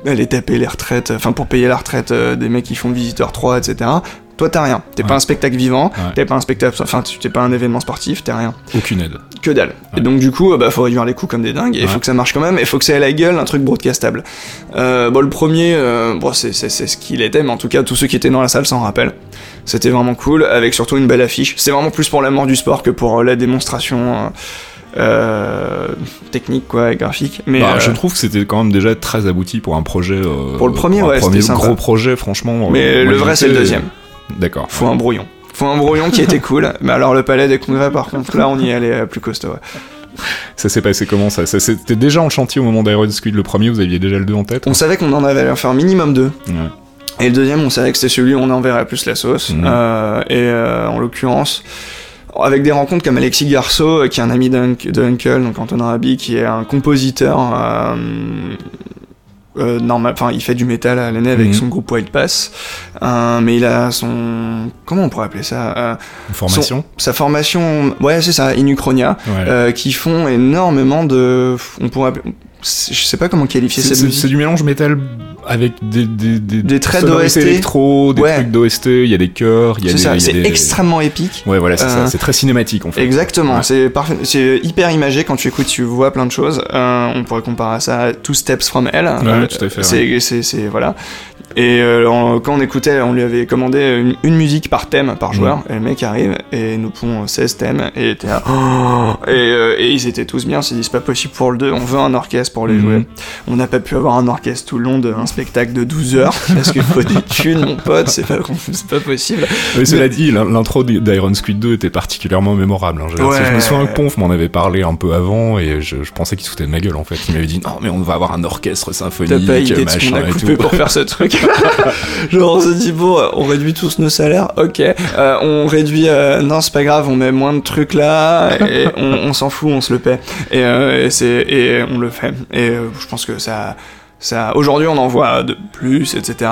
aller taper les retraites, enfin pour payer la retraite des mecs qui font visiteur 3, etc. Toi, t'as rien. T'es pas un spectacle vivant, t'es pas un spectacle, enfin, t'es pas un événement sportif, t'es rien. Aucune aide. Que dalle. Et donc, du coup, bah, faut réduire les coûts comme des dingues, et il faut que ça marche quand même, et faut que ça ait la gueule, un truc broadcastable. Euh, bon, le premier, euh, bon, c'est ce qu'il était, mais en tout cas, tous ceux qui étaient dans la salle s'en rappellent. C'était vraiment cool, avec surtout une belle affiche. C'est vraiment plus pour l'amour du sport que pour euh, la démonstration. Euh, technique quoi et graphique mais bah, je trouve que c'était quand même déjà très abouti pour un projet pour le premier ouais, premier gros projet franchement mais le vrai c'est le deuxième D'accord. Faut un brouillon. Faut un brouillon qui était cool. Mais alors le palais des congrès, par contre, là, on y allait euh, plus costaud. Ça s'est passé comment ça, ça C'était déjà en chantier au moment d'Iron Squid le premier, vous aviez déjà le 2 en tête? On savait qu'on en avait faire minimum 2. Et le deuxième, on savait que c'était celui où on enverrait plus la sauce. Mhm. Euh, et euh, en l'occurrence, avec des rencontres comme Alexis Garceau, qui est un ami d'Uncle, donc Antonin Rabi, qui est un compositeur euh, normal, enfin il fait du métal à l'année avec mhm. son groupe White Pass, euh, mais il a son comment on pourrait appeler ça euh, formation, sa formation, ouais c'est ça, Inuchronia, euh, qui font énormément de, on pourrait, je sais pas comment qualifier cette C'est du mélange métal avec des, des, des, des traits d'OST électro, des trucs d'OST, il y a des chœurs, il y a des. C'est extrêmement épique. Ouais, voilà, c'est ça. C'est très cinématique en fait. Exactement. C'est parfait. C'est hyper imagé quand tu écoutes, tu vois plein de choses. Euh, on pourrait comparer ça à Two Steps from Hell. Ouais, tout à fait. C'est voilà. Et euh, quand on écoutait, on lui avait commandé une, musique par thème, par joueur, et le mec arrive et nous pond 16 thèmes, et était là, et, euh, et, ils étaient tous bien, on s'est dit c'est pas possible pour le 2, on veut un orchestre pour les mhm. jouer. On n'a pas pu avoir un orchestre tout le long d'un spectacle de 12 heures, parce qu'il faut des thunes, mon pote, c'est pas, pas possible. Mais cela dit, l'intro d'Iron Squid 2 était particulièrement mémorable. Hein. Je, me souviens que Ponf m'en avait parlé un peu avant, et je, pensais qu'il se foutait de ma gueule en fait. Il m'avait dit non, mais on va avoir un orchestre symphonique, pas idée de ce a coupé pour faire ce truc. Genre on se dit bon, on réduit tous nos salaires, ok. Euh, on réduit, euh, non c'est pas grave, on met moins de trucs là et on, s'en fout, on se le paie et, euh, et et on le fait. Et je pense que ça Ça, aujourd'hui, on en voit de plus, etc.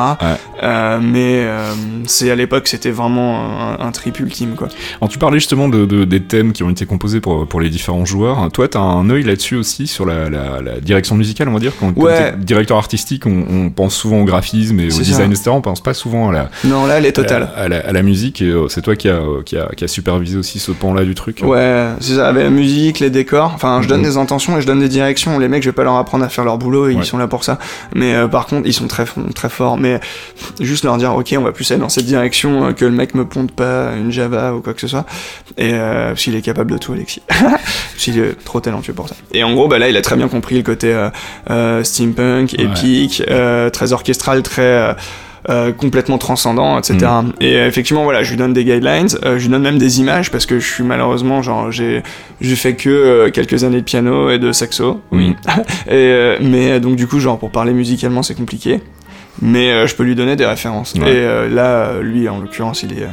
Euh, mais euh, c'est à l'époque, c'était vraiment un, trip ultime, quoi. Alors, tu parlais justement de, des thèmes qui ont été composés pour, pour les différents joueurs. Toi, t'as un œil là-dessus aussi sur la, la, direction musicale, on va dire? Quand, ouais. directeur artistique, on, pense souvent au graphisme et au design, etc. On pense pas souvent à la. Non, là, elle est totale. À, la, musique. Et euh, c'est toi qui a, qui a, qui a supervisé aussi ce pan-là du truc? Ouais, c'est ça. Avec la musique, les décors. Enfin, je donne mhm. des intentions et je donne des directions. Les mecs, je vais pas leur apprendre à faire leur boulot. Et Ils sont là pour ça. Mais euh, par contre, ils sont très très forts. Mais juste leur dire, ok, on va plus aller dans cette direction, euh, que le mec me ponte pas une Java ou quoi que ce soit. Et euh, s'il est capable de tout, Alexis. s'il est trop talentueux pour ça. Et en gros, bah là, il a très bien compris le côté steampunk, épique, très orchestral, très euh, complètement transcendant, etc. Mm. Et euh, effectivement, voilà, je lui donne des guidelines, euh, je lui donne même des images parce que je suis malheureusement, genre, j'ai, j'ai fait que quelques années de piano et de saxo. Oui. Mm. et, mais donc, du coup, genre, pour parler musicalement, c'est compliqué. Mais je peux lui donner des références. Et là, lui, en l'occurrence, il, est,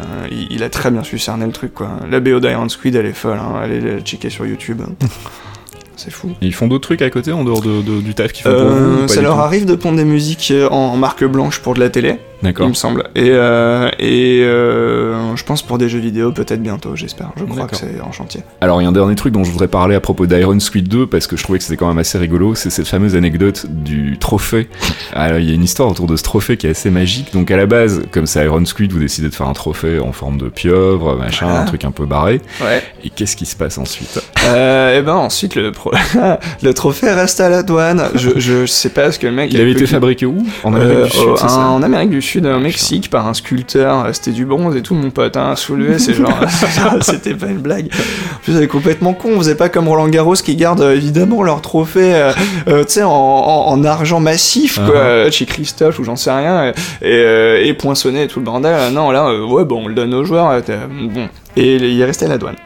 il, a très bien su cerner le truc, quoi. La BO d'Iron Squid, elle est folle, hein. allez la checker sur YouTube. c'est fou. ils font d'autres trucs à côté en dehors de, du taf qu'ils font euh, Ça leur arrive de pondre des musiques euh, en marque blanche pour de la télé. Il me semble. Et, euh, et euh, je pense pour des jeux vidéo, peut-être bientôt, j'espère. Je crois que c'est en chantier. Alors, il y a un dernier truc dont je voudrais parler à propos d'Iron Squid 2, parce que je trouvais que c'était quand même assez rigolo. C'est cette fameuse anecdote du trophée. Alors, il y a une histoire autour de ce trophée qui est assez magique. Donc, à la base, comme c'est Iron Squid, vous décidez de faire un trophée en forme de pieuvre, machin, un truc un peu barré. Ouais. Et qu'est-ce qui se passe ensuite? Euh, Et eh ben, ensuite, le, le trophée reste à la douane. Je, je sais pas ce que le mec. Il avait été fabriqué où? En Amérique du Sud, En Amérique du Sud, au Mexique, par un sculpteur. C'était du bronze et tout, mon pote, hein, soulevé, c'est genre. C'était pas une blague. En plus, c'est complètement con. On faisait pas comme Roland Garros qui garde euh, évidemment leur trophée, euh, euh, tu sais, en, en, argent massif, quoi, uh-huh. chez Christophe ou j'en sais rien, et, et, poinçonné et tout le bordel. Non, là, ouais, bon, on le donne aux joueurs. bon. Et il est resté à la douane.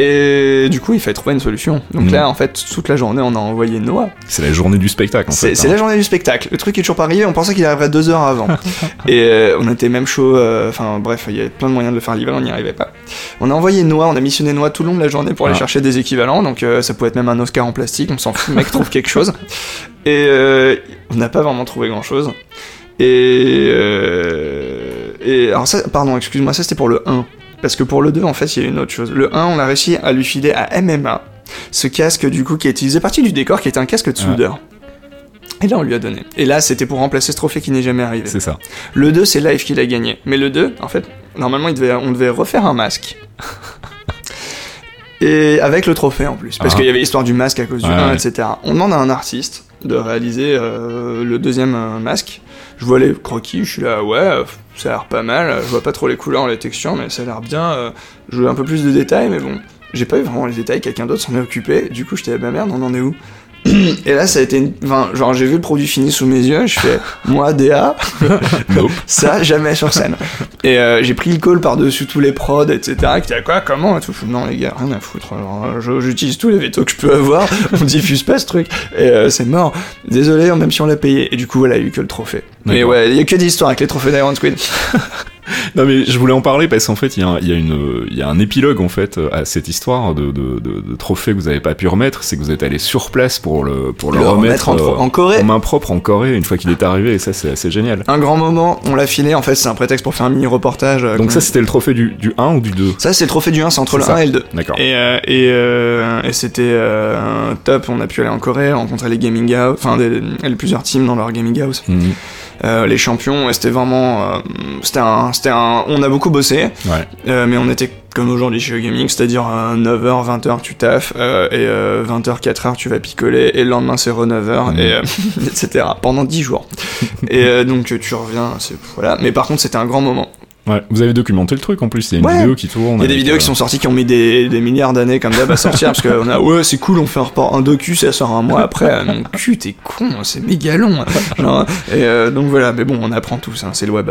Et du coup, il fallait trouver une solution. Donc mm. là, en fait, toute la journée, on a envoyé Noah. C'est la journée du spectacle, en fait. C'est la journée du spectacle. Le truc est toujours pas arrivé, on pensait qu'il arriverait deux heures avant. et euh, on était même chaud, euh, enfin bref, il y avait plein de moyens de le faire livrer, on n'y arrivait pas. On a envoyé Noah, on a missionné Noah tout le long de la journée pour aller ah. chercher des équivalents, donc euh, ça pouvait être même un Oscar en plastique, on s'en fout, le mec trouve quelque chose. Et on n'a pas vraiment trouvé grand chose. Et, et alors ça, pardon, excuse-moi, ça c'était pour le 1. Parce que pour le 2, en fait, il y a une autre chose. Le 1, on a réussi à lui filer à MMA ce casque, du coup, qui est utilisé partie du décor, qui était un casque de soudeur. Et là, on lui a donné. Et là, c'était pour remplacer ce trophée qui n'est jamais arrivé. C'est ça. Le 2, c'est Life qui l'a gagné. Mais le 2, en fait, normalement, il devait, on devait refaire un masque. Et avec le trophée en plus. Parce ah. qu'il y avait l'histoire du masque à cause du 1, etc. On demande à un artiste de réaliser euh, le deuxième euh, masque. Je vois les croquis, je suis là, ouais, ça a l'air pas mal, je vois pas trop les couleurs, les textures, mais ça a l'air bien. Euh, je veux un peu plus de détails, mais bon, j'ai pas eu vraiment les détails, quelqu'un d'autre s'en est occupé, du coup j'étais, bah merde, on en est où? Et là, ça a été. Enfin, genre, j'ai vu le produit fini sous mes yeux, je fais, moi, DA, ça, jamais sur scène. Et euh, j'ai pris le call par-dessus tous les prods, etc. Qui à quoi, comment et tout. Non, les gars, rien à foutre. J'utilise tous les vétos que je peux avoir, on diffuse pas ce truc. Et euh, c'est mort. Désolé, même si on l'a payé. Et du coup, voilà, il y a eu que le trophée. Mais ouais, il y a que des histoires avec les trophées d'Iron Squid. non mais je voulais en parler parce qu'en fait il y, a, y, a une, y a un épilogue en fait à cette histoire de, de, de, trophée que vous avez pas pu remettre, c'est que vous êtes allé sur place pour le, pour le, remettre, en, en, Corée. en main propre en Corée une fois qu'il est arrivé et ça c'est assez génial. Un grand moment, on l'a filé en fait c'est un prétexte pour faire un mini reportage. Euh, Donc ça c'était le trophée du, du 1 ou du 2 Ça c'est le trophée du 1, c'est entre le 1 et le 2. D'accord. Et, euh, et, euh, et c'était top, on a pu aller en Corée, rencontrer les gaming house, enfin des, plusieurs teams dans leur gaming house. Mhm. Euh, les champions, c'était vraiment, euh, c'était un, c'était un, on a beaucoup bossé, euh, mais on était comme aujourd'hui chez Gaming, c'est-à-dire 9h, 20h tu taffes, et 20h, 4h tu vas picoler, et le lendemain c'est re 9h, et, etc. pendant 10 jours. et donc tu reviens, c'est, voilà. Mais par contre c'était un grand moment. Ouais, vous avez documenté le truc en plus, il y a une vidéo qui tourne. Il y a des vidéos qui sont sorties qui ont mis des, des milliards d'années comme d'hab à sortir parce qu'on a ouais c'est cool on fait un report un docu ça sort un mois après non cul t'es con c'est méga long Genre, et euh, donc voilà mais bon on apprend tout ça c'est le web.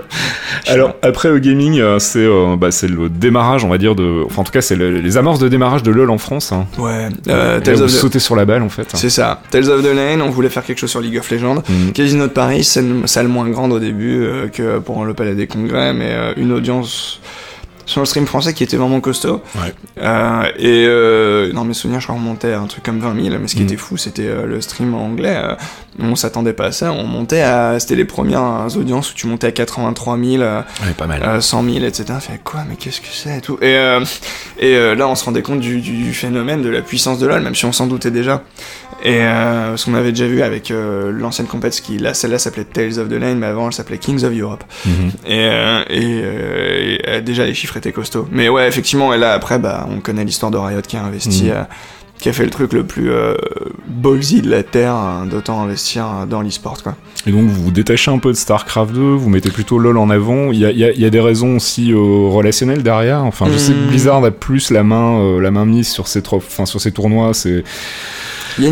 Alors après le gaming euh, c'est euh, bah, le démarrage on va dire de enfin en tout cas c'est les amorces de démarrage de LoL en France. Hein. Ouais. Euh, Tales of sur la balle en fait. Hein. C'est ça. Tales of the Lane on voulait faire quelque chose sur League of Legends. Mm. Casino de Paris c'est salle moins grande au début que pour le Palais des Congrès mais une audience sur le stream français qui était vraiment costaud. Ouais. Euh, et euh, dans mes souvenirs, je remontais à un truc comme 20 000, mais ce qui Mm. était fou, c'était euh, le stream anglais. euh, on s'attendait pas à ça. On montait à. C'était les premières audiences où tu montais à 83 000, euh, Ouais, pas mal. euh, 100 000, etc. Fait quoi, mais qu'est-ce que c'est et tout. Et, et là, on se rendait compte du, du phénomène, de la puissance de LoL, même si on s'en doutait déjà. Et euh, ce qu'on avait déjà vu avec euh, l'ancienne compète, qui là, celle-là s'appelait Tales of the Lane, mais avant elle s'appelait Kings of Europe. Mhm. Et, euh, et, et, déjà les chiffres étaient costauds. Mais ouais, effectivement, et là après, bah, on connaît l'histoire de Riot qui a investi, Mhm. qui a fait le truc le plus ballsy de la terre, hein, d'autant investir euh, dans l'e-sport quoi. Et donc vous vous détachez un peu de StarCraft 2, vous mettez plutôt LoL en avant. Il y a, il y a- il y a des raisons aussi euh, relationnelles derrière? Enfin, je sais que Hmm. Blizzard a plus la main, euh, la main mise sur ces enfin sur ces tournois, c'est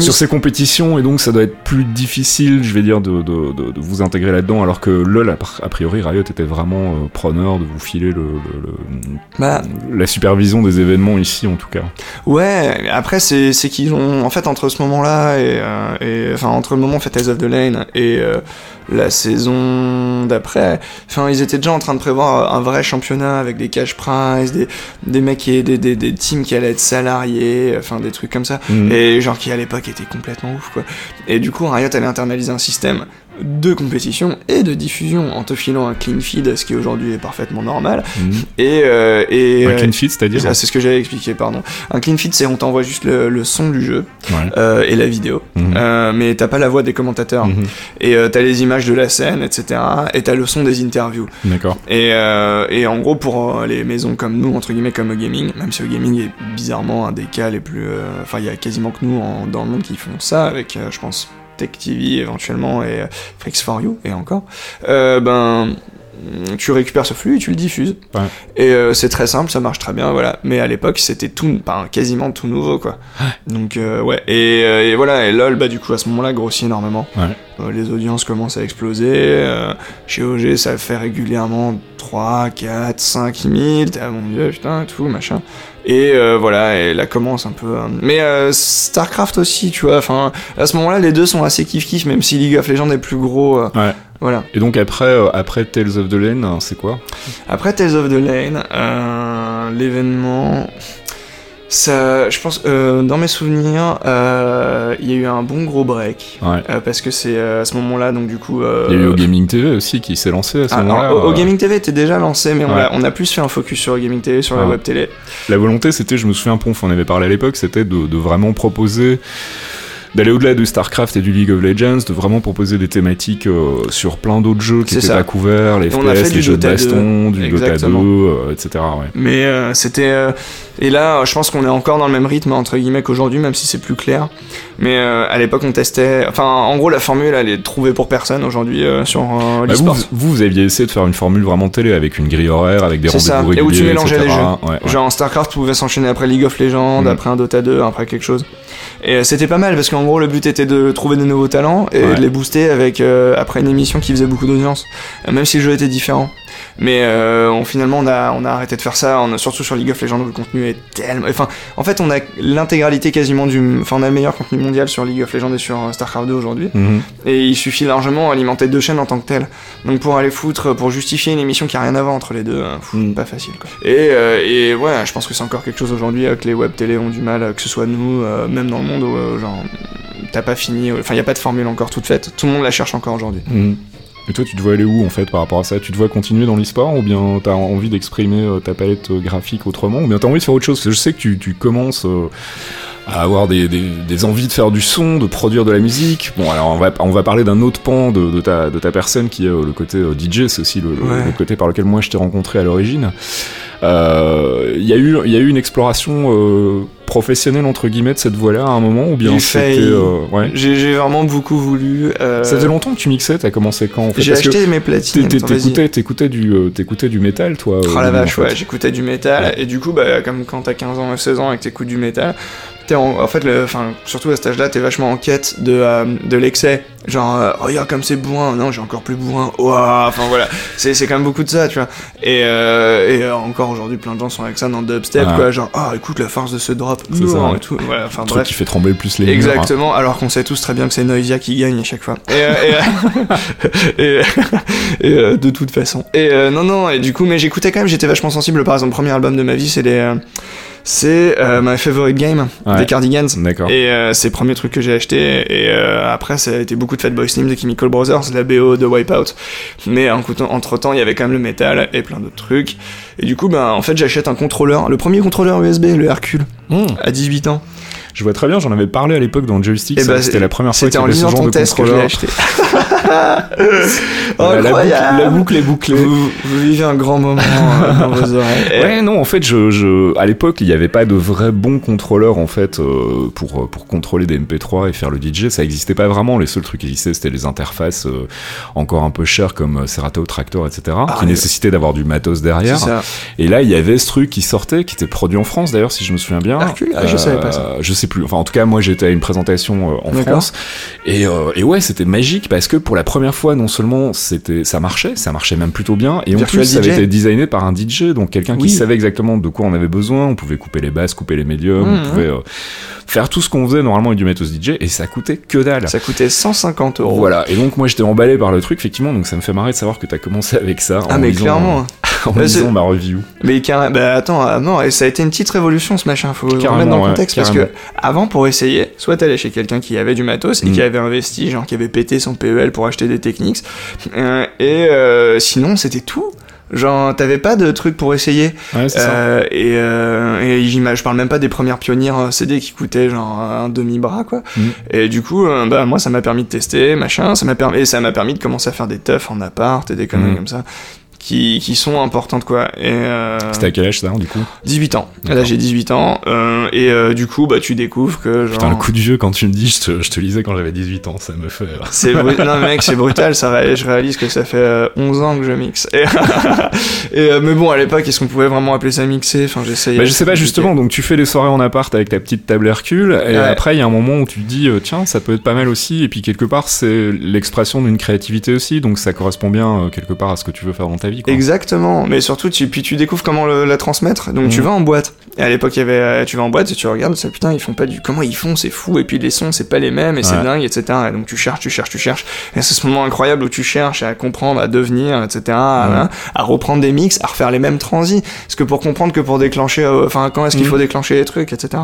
Sur ces compétitions, et donc ça doit être plus difficile, je vais dire, de, de, de, de vous intégrer là-dedans, alors que LoL, a, priori, Riot était vraiment euh, preneur de vous filer le, le- le- Bah, la supervision des événements ici, en tout cas. Ouais, après c'est c'est qu'ils ont en fait entre ce moment-là et, euh, et enfin entre le moment fait Tales of the Lane et euh, la saison d'après, enfin ils étaient déjà en train de prévoir un vrai championnat avec des cash prizes, des des mecs qui des des, des teams qui allaient être salariés, enfin des trucs comme ça Mhm. et genre qui à l'époque était complètement ouf quoi. Et du coup Riot allait internaliser un système de compétition et de diffusion en te filant un clean feed, ce qui aujourd'hui est parfaitement normal. Mhm. Et, euh, et Un euh, clean feed, c'est-à-dire c'est ce que j'avais expliqué, pardon. Un clean feed, c'est on t'envoie juste le, le son du jeu Ouais. euh, et la vidéo, Mhm. Euh, mais t'as pas la voix des commentateurs. Mhm. Et t'as les images de la scène, etc. Et t'as le son des interviews. D'accord. Et, et en gros, pour les maisons comme nous, entre guillemets, comme au gaming, même si au gaming est bizarrement un des cas les plus. Enfin, il y a quasiment que nous en- dans le monde qui font ça, avec, je pense, Tech TV éventuellement et euh, Freaks for You, et encore. Euh, ben. Tu récupères ce flux et tu le diffuses. Ouais. Et euh, c'est très simple, ça marche très bien, voilà. Mais à l'époque, c'était tout, enfin, quasiment tout nouveau, quoi. Donc, euh, ouais. Et, euh, et voilà, et LOL, bah, du coup, à ce moment-là, grossit énormément. Ouais. Euh, les audiences commencent à exploser. euh, chez OG, ça fait régulièrement 3, 4, 5 000. T'es, ah mon dieu, putain, et tout, machin. Et euh, voilà, et là commence un peu. euh, Mais euh, StarCraft aussi, tu vois. Enfin, à ce moment-là, les deux sont assez kiff-kiff, même si League of Legends est plus gros. euh, Ouais. Voilà. Et donc après, euh, après Tales of the Lane, hein, c'est quoi? Après Tales of the Lane, euh, l'événement. Ça, je pense, euh, dans mes souvenirs, il y a eu un bon gros break. Ouais. Parce que c'est à ce moment-là, donc du coup. Il y a eu au Gaming TV aussi qui s'est lancé à ce Ah, moment-là. au, au Gaming TV était déjà lancé, mais on, a, on a plus fait un focus sur le Gaming TV, sur la web télé. La volonté, c'était, je me souviens, Ponf, on avait parlé à l'époque, c'était de, de vraiment proposer d'aller au-delà de StarCraft et du League of Legends, de vraiment proposer des thématiques euh, sur plein d'autres jeux qui C'est étaient ça. pas couverts, les FPS, du les jeux de Dota 2, baston, du Dota 2, exactement. euh, etc. Ouais. Mais euh, c'était. et là, je pense qu'on est encore dans le même rythme, entre guillemets, qu'aujourd'hui, même si c'est plus clair. Mais à l'époque, on testait. Enfin, en gros, la formule, elle est trouvée pour personne aujourd'hui sur Bah, vous, vous, vous aviez essayé de faire une formule vraiment télé avec une grille horaire, avec des rendez-vous et où réguliers, tu mélangeais etc. les jeux. Ouais, ouais. Genre en StarCraft, tu pouvais s'enchaîner après League of Legends, Mm. après un Dota 2, après quelque chose. Et euh, c'était pas mal parce qu'en gros, le but était de trouver des nouveaux talents et Ouais. de les booster avec euh, après une émission qui faisait beaucoup d'audience, Euh, même si le jeu était différent. Mais euh, on, finalement, on a, on a arrêté de faire ça, on a, surtout sur League of Legends où le contenu est tellement. Enfin, en fait, on a l'intégralité quasiment du. Enfin, on a le meilleur contenu mondial sur League of Legends et sur euh, StarCraft 2 aujourd'hui. Mhm. Et il suffit largement alimenter deux chaînes en tant que telles. Donc pour aller foutre, pour justifier une émission qui a rien à voir entre les deux, hein, Mm. pas facile quoi. Et, euh, et ouais, je pense que c'est encore quelque chose aujourd'hui que les web télé ont du mal, que ce soit nous, même dans le monde où genre t'as pas fini, enfin y a pas de formule encore toute faite. Tout le monde la cherche encore aujourd'hui. Mhm. Et toi, tu te vois aller où en fait par rapport à ça? Tu te vois continuer dans l'e-sport ou bien t'as envie d'exprimer euh, ta palette euh, graphique autrement? Ou bien t'as envie de faire autre chose? Je sais que tu, tu commences euh, à avoir des, des, des envies de faire du son, de produire de la musique. Bon, alors on va, on va parler d'un autre pan de, de, ta, de ta personne qui est euh, le côté euh, DJ, c'est aussi le, le- Ouais. le côté par lequel moi je t'ai rencontré à l'origine. Euh, Il y, a eu- y a eu une exploration euh, professionnelle entre guillemets de cette voie-là à un moment ou bien J'ai c'était. euh, ouais. J'ai vraiment beaucoup voulu. Ça faisait longtemps que tu mixais, t'as commencé quand en fait? J'ai acheté mes platines. T'écoutais, t'écoutais du, t'écoutais du métal, toi. Oh la vache, en fait. ouais, j'écoutais du métal, et du coup, bah, comme quand t'as 15 ans et 16 ans et que t'écoutes du métal, t'es en, en fait, le, enfin, surtout à cet âge-là, t'es vachement en quête de, euh, de l'excès. Genre, euh, oh, regarde comme c'est bourrin, non, j'ai encore plus bourrin, Ouah enfin voilà, c'est, c'est quand même beaucoup de ça, tu vois. Et, euh, et encore aujourd'hui, plein de gens sont avec ça dans le dubstep, quoi, genre, ah, écoute la force de ce drop, C'est ça, et tout, voilà, enfin bref. qui fait trembler le plus les murs, hein. Exactement, alors qu'on sait tous très bien que c'est Noisia qui gagne à chaque fois. Et, et, et, et, de toute façon. Et non, non, et du coup, mais j'écoutais quand même, j'étais vachement sensible. Par exemple, le premier album de ma vie, c'est les. C'est euh, My Favorite Game Ouais. des Cardigans. D'accord. Et euh, c'est le premier truc que j'ai acheté. Et euh, après, ça a été beaucoup de Fatboy Slim, de Chemical Brothers, la BO de Wipeout. Mais entre temps, il y avait quand même le métal et plein d'autres trucs. Et du coup, ben, en fait, j'achète un contrôleur. Le premier contrôleur USB, le Hercule, Mmh. à 18 ans. Je vois très bien, j'en avais parlé à l'époque dans Joystick, Eh ben, c'était la première fois qu'il y avait ce lisant genre ton de test que je l'ai acheté. Voilà, la, boucle, Incroyable. la boucle est bouclée. Vous, vous vivez un grand moment euh, dans vos oreilles. Ouais, non, en fait, je, je, à l'époque, il n'y avait pas de vrai bon contrôleur en fait euh, pour pour contrôler des MP3 et faire le DJ. Ça existait pas vraiment. Les seuls trucs qui existaient, c'était les interfaces euh, encore un peu chères comme euh, Serato Tractor, etc., Ah, qui nécessitaient d'avoir du matos derrière. Et là, il y avait ce truc qui sortait, qui était produit en France d'ailleurs, si je me souviens bien. Hercule Ah, je savais pas ça. Je sais plus. Enfin, en tout cas, moi, j'étais à une présentation euh, en. France. Et, euh, et ouais, c'était magique parce que pour la première fois, non seulement c'était, ça marchait, ça marchait même plutôt bien, et en plus, ça avait été designé par un DJ, donc quelqu'un qui Oui. savait exactement de quoi on avait besoin. On pouvait couper les basses, couper les médiums, on pouvait euh, faire tout ce qu'on faisait normalement avec du matos DJ, et ça coûtait que dalle. Ça coûtait 150 euros. Voilà, et donc moi j'étais emballé par le truc, effectivement, donc ça me fait marrer de savoir que t'as commencé avec ça. Ah en mais clairement. En Bah, ma review. Mais carrément, bah attends, à mort, et ça a été une petite révolution ce machin, faut le Carrément, remettre dans le ouais, contexte parce que avant pour essayer, soit t'allais chez quelqu'un qui avait du matos et Mm. qui avait investi, genre qui avait pété son PEL pour acheter des techniques, euh, et euh, sinon c'était tout. Genre t'avais pas de truc pour essayer. Ouais, c'est ça. Euh, et euh, et j'imagine, je parle même pas des premières pionnières euh, CD qui coûtaient genre un demi-bras quoi. Mm. Et du coup, euh, bah moi ça m'a permis de tester, machin, ça m'a permis, et ça m'a permis de commencer à faire des teufs en appart et des conneries Mm. comme ça. Qui, qui sont importantes quoi. Et euh, C'était à quel âge ça, du coup? 18 ans. Là j'ai 18 ans euh, et euh, du coup bah tu découvres que genre Putain, le coup de vieux, quand tu me dis, je te, je te lisais quand j'avais 18 ans, ça me fait. c'est non mec c'est brutal ça ré- je réalise que ça fait euh, 11 ans que je mixe. Et, et, mais bon à l'époque est-ce qu'on pouvait vraiment appeler ça mixer? Enfin j'essayais Bah, je sais pas justement, donc tu fais des soirées en appart avec ta petite table Hercule, et Ouais. après il y a un moment où tu te dis, tiens, ça peut être pas mal aussi, et puis quelque part c'est l'expression d'une créativité aussi, donc ça correspond bien quelque part à ce que tu veux faire dans ta vie. Quoi. Exactement, mais surtout tu, puis tu découvres comment le- la transmettre. Donc tu Mhm. vas en boîte. Et à l'époque il y avait, euh, tu vas en boîte et tu regardes, ça putain ils font pas du, comment ils font, c'est fou. Et puis les sons c'est pas les mêmes et c'est dingue, etc. Et donc tu cherches, tu cherches, tu cherches. Et c'est ce moment incroyable où tu cherches à comprendre, à devenir, etc. À, à reprendre des mix, à refaire les mêmes transis. Parce que pour comprendre que pour déclencher, euh, enfin quand est-ce qu'il Mhm. faut déclencher les trucs, etc.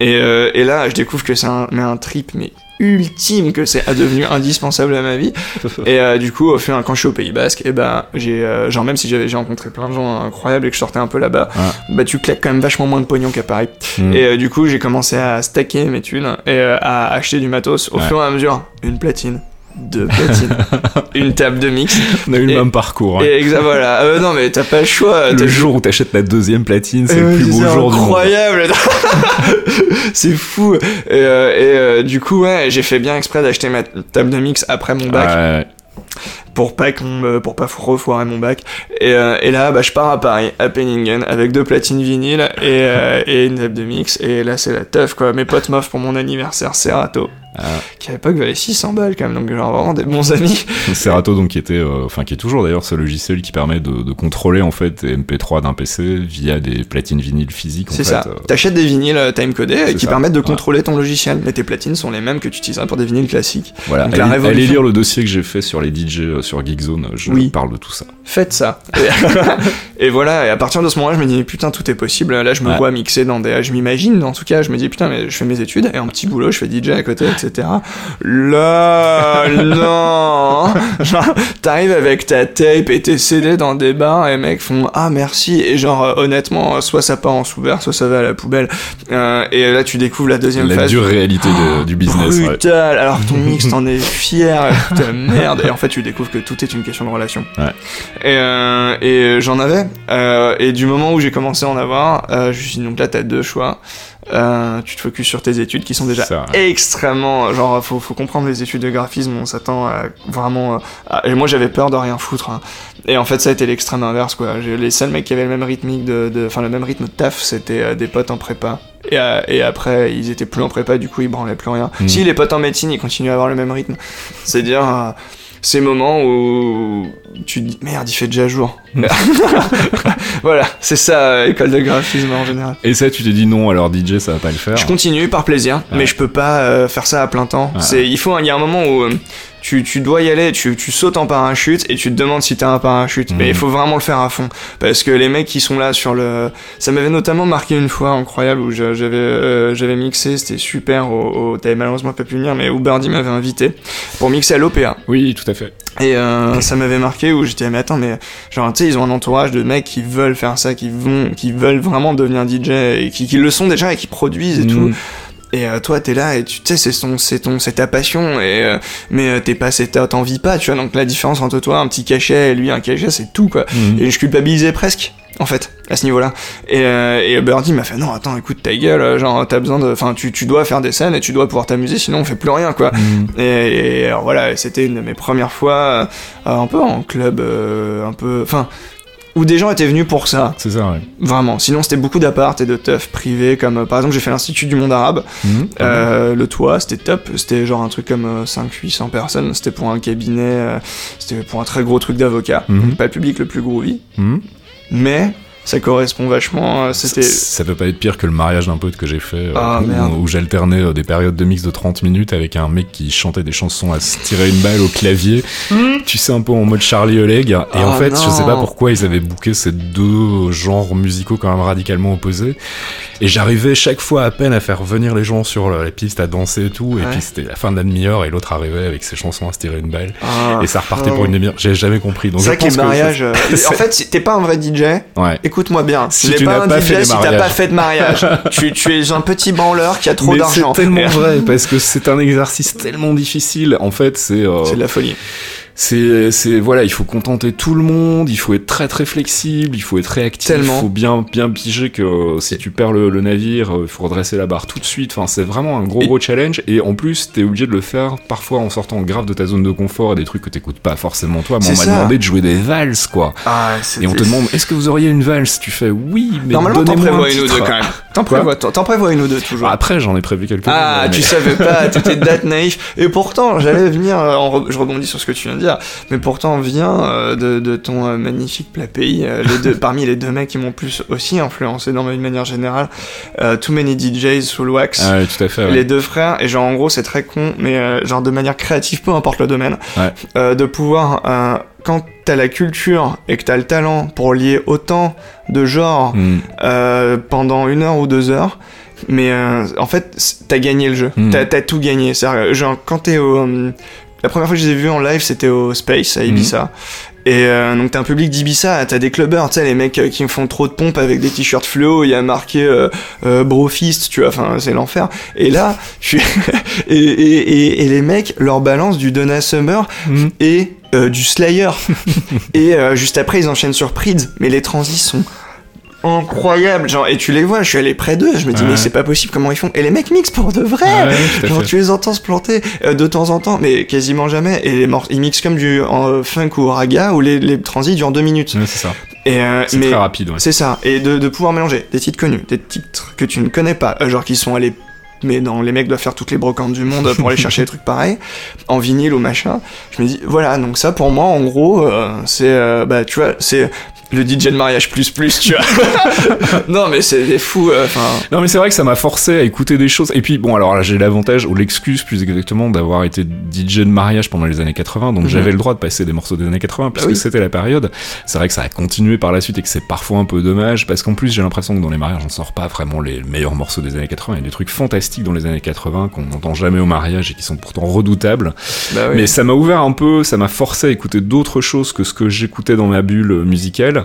Et, euh, et là je découvre que c'est un, mais un trip, mais ultime que c'est devenu indispensable à ma vie. Et euh, du coup à quand je suis au Pays Basque et ben j'ai euh, genre même si j'avais j'ai rencontré plein de gens incroyables et que je sortais un peu là-bas bah tu claques quand même vachement moins de pognon qu'à Paris. Mm. et euh, du coup j'ai commencé à stacker mes thunes et euh, à acheter du matos au Ouais. fur et à mesure. Une platine deux platines une table de mix On a eu le même parcours. ouais. et exa voilà Euh, non mais t'as pas le choix Le jour où t'achètes la deuxième platine, c'est le plus beau jour du monde. incroyable c'est fou et, euh, et, euh, du coup ouais j'ai fait bien exprès d'acheter ma table de mix après mon bac. Pour pas qu'on pour pas refoirer mon bac et, euh, et là bah je pars à Paris à Penningen avec deux platines vinyles et, euh, et une table de mix et là c'est la teuf quoi mes potes m'offrent pour mon anniversaire Serato Ah. qui à l'époque valait 600 balles quand même donc genre vraiment des bons amis Serato donc qui était, euh, enfin qui est toujours d'ailleurs ce logiciel qui permet de, de contrôler en fait les MP3 d'un PC via des platines vinyles physiques. c'est ça euh. t'achètes des vinyles timecodés qui ça. permettent de Ouais. contrôler ton logiciel mais tes platines sont les mêmes que tu utiliserais pour des vinyles classiques Voilà, Donc la allez, révolution. allez lire le dossier que j'ai fait sur les DJ euh, sur Geekzone, je Oui. parle de tout ça. faites ça. Et, voilà, et à partir de ce moment-là, je me dis, putain, tout est possible. Là, je me Ouais. vois mixer dans des. Je m'imagine, en tout cas, je me dis, putain, mais je fais mes études et un petit boulot, je fais DJ à côté, etc. Là, non Genre, t'arrives avec ta tape et tes CD dans des bars et les mecs font, ah, merci. Et genre, euh, honnêtement, soit ça part en sous-vert, soit ça va à la poubelle. Euh, et là, tu découvres la deuxième La phase. dure réalité de- du business. ouais. Brutal. Alors ton mix, t'en es fier, putain merde. Et en fait, tu découvres que tout est une question de relation. Ouais. Et, euh, et j'en avais. Euh, et du moment où j'ai commencé à en avoir, euh, je me suis dit, donc là, t'as deux choix. euh, tu te focuses sur tes études qui sont déjà extrêmement. Genre, faut, faut comprendre les études de graphisme, on s'attend à vraiment. et moi, j'avais peur de rien foutre. Hein. Et en fait, ça a été l'extrême inverse, quoi. Les seuls mecs qui avaient le même rythmique de. Enfin, le même rythme de taf, c'était des potes en prépa. Et, et, après, ils étaient plus en prépa, du coup, ils branlaient plus rien. Hmm. Si les potes en médecine, ils continuaient à avoir le même rythme. C'est-à-dire ces moments où tu te dis merde, il fait déjà jour. voilà, c'est ça, école de graphisme en général. Et ça, tu t'es dit non, alors DJ, ça va pas le faire. Je continue par plaisir, mais je peux pas euh, faire ça à plein temps. C'est, il faut, il y a un moment où euh, tu, tu, dois y aller, tu, tu, sautes en parachute et tu te demandes si t'as un parachute. Mais il mhm. faut vraiment le faire à fond. Parce que les mecs qui sont là sur le. Ça m'avait notamment marqué une fois incroyable où j'avais euh, j'avais mixé, c'était super. Au, au... T'avais malheureusement pas pu venir, mais où Birdie m'avait invité pour mixer à l'OPA. Oui, tout à fait. Et euh, ça m'avait marqué où j'étais, mais attends, mais genre, tu sais, ils ont un entourage de mecs qui veulent faire ça, qui vont, qui veulent vraiment devenir DJ et qui, qui le sont déjà et qui produisent et tout. Et euh, toi, t'es là et tu sais, c'est ton, c'est ton, c'est ta passion. Et euh, mais euh, t'es pas, t'en vis pas, tu vois. Donc la différence entre toi, un petit cachet et lui, un cachet, c'est tout quoi. Mhm. Et je culpabilisais presque, en fait, à ce niveau-là. Et, et Birdie m'a fait non, attends, écoute ta gueule, genre t'as besoin de, enfin, tu, tu dois faire des scènes et tu dois pouvoir t'amuser, sinon on fait plus rien quoi. Mhm. Et, et, alors voilà, c'était une de mes premières fois, un peu en club, un peu, enfin où des gens étaient venus pour ça. C'est ça, ouais. Vraiment. Sinon, c'était beaucoup d'appart et de teuf privés, comme euh, par exemple, j'ai fait l'Institut du monde arabe. Mhm. Euh, le toit, c'était top. C'était genre un truc comme 500-800 euh, personnes. C'était pour un cabinet, c'était pour un très gros truc d'avocat. Mhm. Pas le public le plus groovy. Mhm. Mais ça correspond vachement. Euh, c'était. Ça, peut pas être pire que le mariage d'un pote que j'ai fait, euh, ah, où, j'alternais euh, des périodes de mix de 30 minutes avec un mec qui chantait des chansons à se tirer une balle au clavier. Hmm. Tu sais, un peu en mode Charlie Oleg. Et en ah, fait, je sais pas pourquoi ils avaient booké ces deux genres musicaux quand même radicalement opposés. Et j'arrivais chaque fois à peine à faire venir les gens sur les pistes, à danser et tout. Et puis c'était la fin de la demi-heure et l'autre arrivait avec ses chansons à se tirer une balle. Ah. et ça repartait pour une demi-heure. J'ai jamais compris. Donc, c'est ça qui mariage. en fait, t'es pas un vrai DJ. Ouais. Écoute-moi bien. Si tu n'as pas, pas, fait si t'as pas fait de mariage, tu, tu, es un petit branleur qui a trop d'argent. C'est tellement vrai parce que c'est un exercice tellement difficile. En fait, c'est. Euh, c'est de la folie c'est c'est voilà il faut contenter tout le monde il faut être très très flexible il faut être réactif il faut bien bien piger que euh, si tu perds le, navire euh, il faut redresser la barre tout de suite. Enfin c'est vraiment un gros gros challenge. Et en plus t'es obligé de le faire parfois en sortant grave de ta zone de confort et des trucs que t'écoutes pas forcément toi. Mais on m'a demandé de jouer des valses quoi. Ah, et on te demande est-ce que vous auriez une valse? Tu fais oui mais normalement t'en prévois une ou deux quand même t'en prévois t'en prévois une ou deux toujours après j'en ai prévu quelques ah tu savais pas t'étais date naïf et pourtant j'allais venir euh, je rebondis sur ce que tu viens de dire mais pourtant vient euh, de, ton euh, magnifique plat pays. Les deux, parmi les deux mecs qui m'ont plus aussi influencé dans ma vie de manière générale, Too Many DJs, Soul Wax. Ah tout à fait. Les deux frères, et genre en gros c'est très con, mais genre de manière créative, peu importe le domaine, de pouvoir quand t'as la culture et que t'as le talent pour lier autant de genres hmm. pendant une heure ou deux heures, mais en fait t'as gagné le jeu, hmm. t'as as tout gagné. Genre quand t'es au la première fois que je les ai vus en live, c'était au Space à Ibiza. Mhm. Et euh, donc t'as un public d'Ibiza, t'as des clubbers, tu sais, les mecs euh, qui font trop de pompes avec des t-shirts fluo, il y a marqué euh, euh, brofist, tu vois, enfin c'est l'enfer. Et là, je suis et, et, et, les mecs leur balancent du Donna Summer mhm. et du Slayer. et juste après ils enchaînent sur Pride, mais les transis sont incroyable. Genre et tu les vois je suis allé près d'eux je me dis mais c'est pas possible comment ils font? Et les mecs mixent pour de vrai. Genre tu les entends se planter euh, de temps en temps mais quasiment jamais. Et les ils mixent comme du en funk ou raga où les, les transits durent deux minutes. C'est ça. Et euh, c'est très rapide ouais. c'est ça. Et de, de, pouvoir mélanger des titres connus des titres que tu ne connais pas euh, genre qui sont allés mais dans les mecs doivent faire toutes les brocantes du monde pour aller chercher des trucs pareils en vinyle ou machin. Je me dis voilà donc ça pour moi en gros c'est bah tu vois c'est le DJ de mariage plus plus, tu vois. non, mais c'est des fous. Euh, enfin. non, mais c'est vrai que ça m'a forcé à écouter des choses. Et puis, bon, alors là, j'ai l'avantage ou l'excuse plus exactement d'avoir été DJ de mariage pendant les années 80, donc mhm. j'avais le droit de passer des morceaux des années 80 puisque c'était la période. C'est vrai que ça a continué par la suite et que c'est parfois un peu dommage parce qu'en plus, j'ai l'impression que dans les mariages, on sort pas vraiment les meilleurs morceaux des années 80. Il y a des trucs fantastiques dans les années 80 qu'on n'entend jamais au mariage et qui sont pourtant redoutables. Bah mais ça m'a ouvert un peu, ça m'a forcé à écouter d'autres choses que ce que j'écoutais dans ma bulle musicale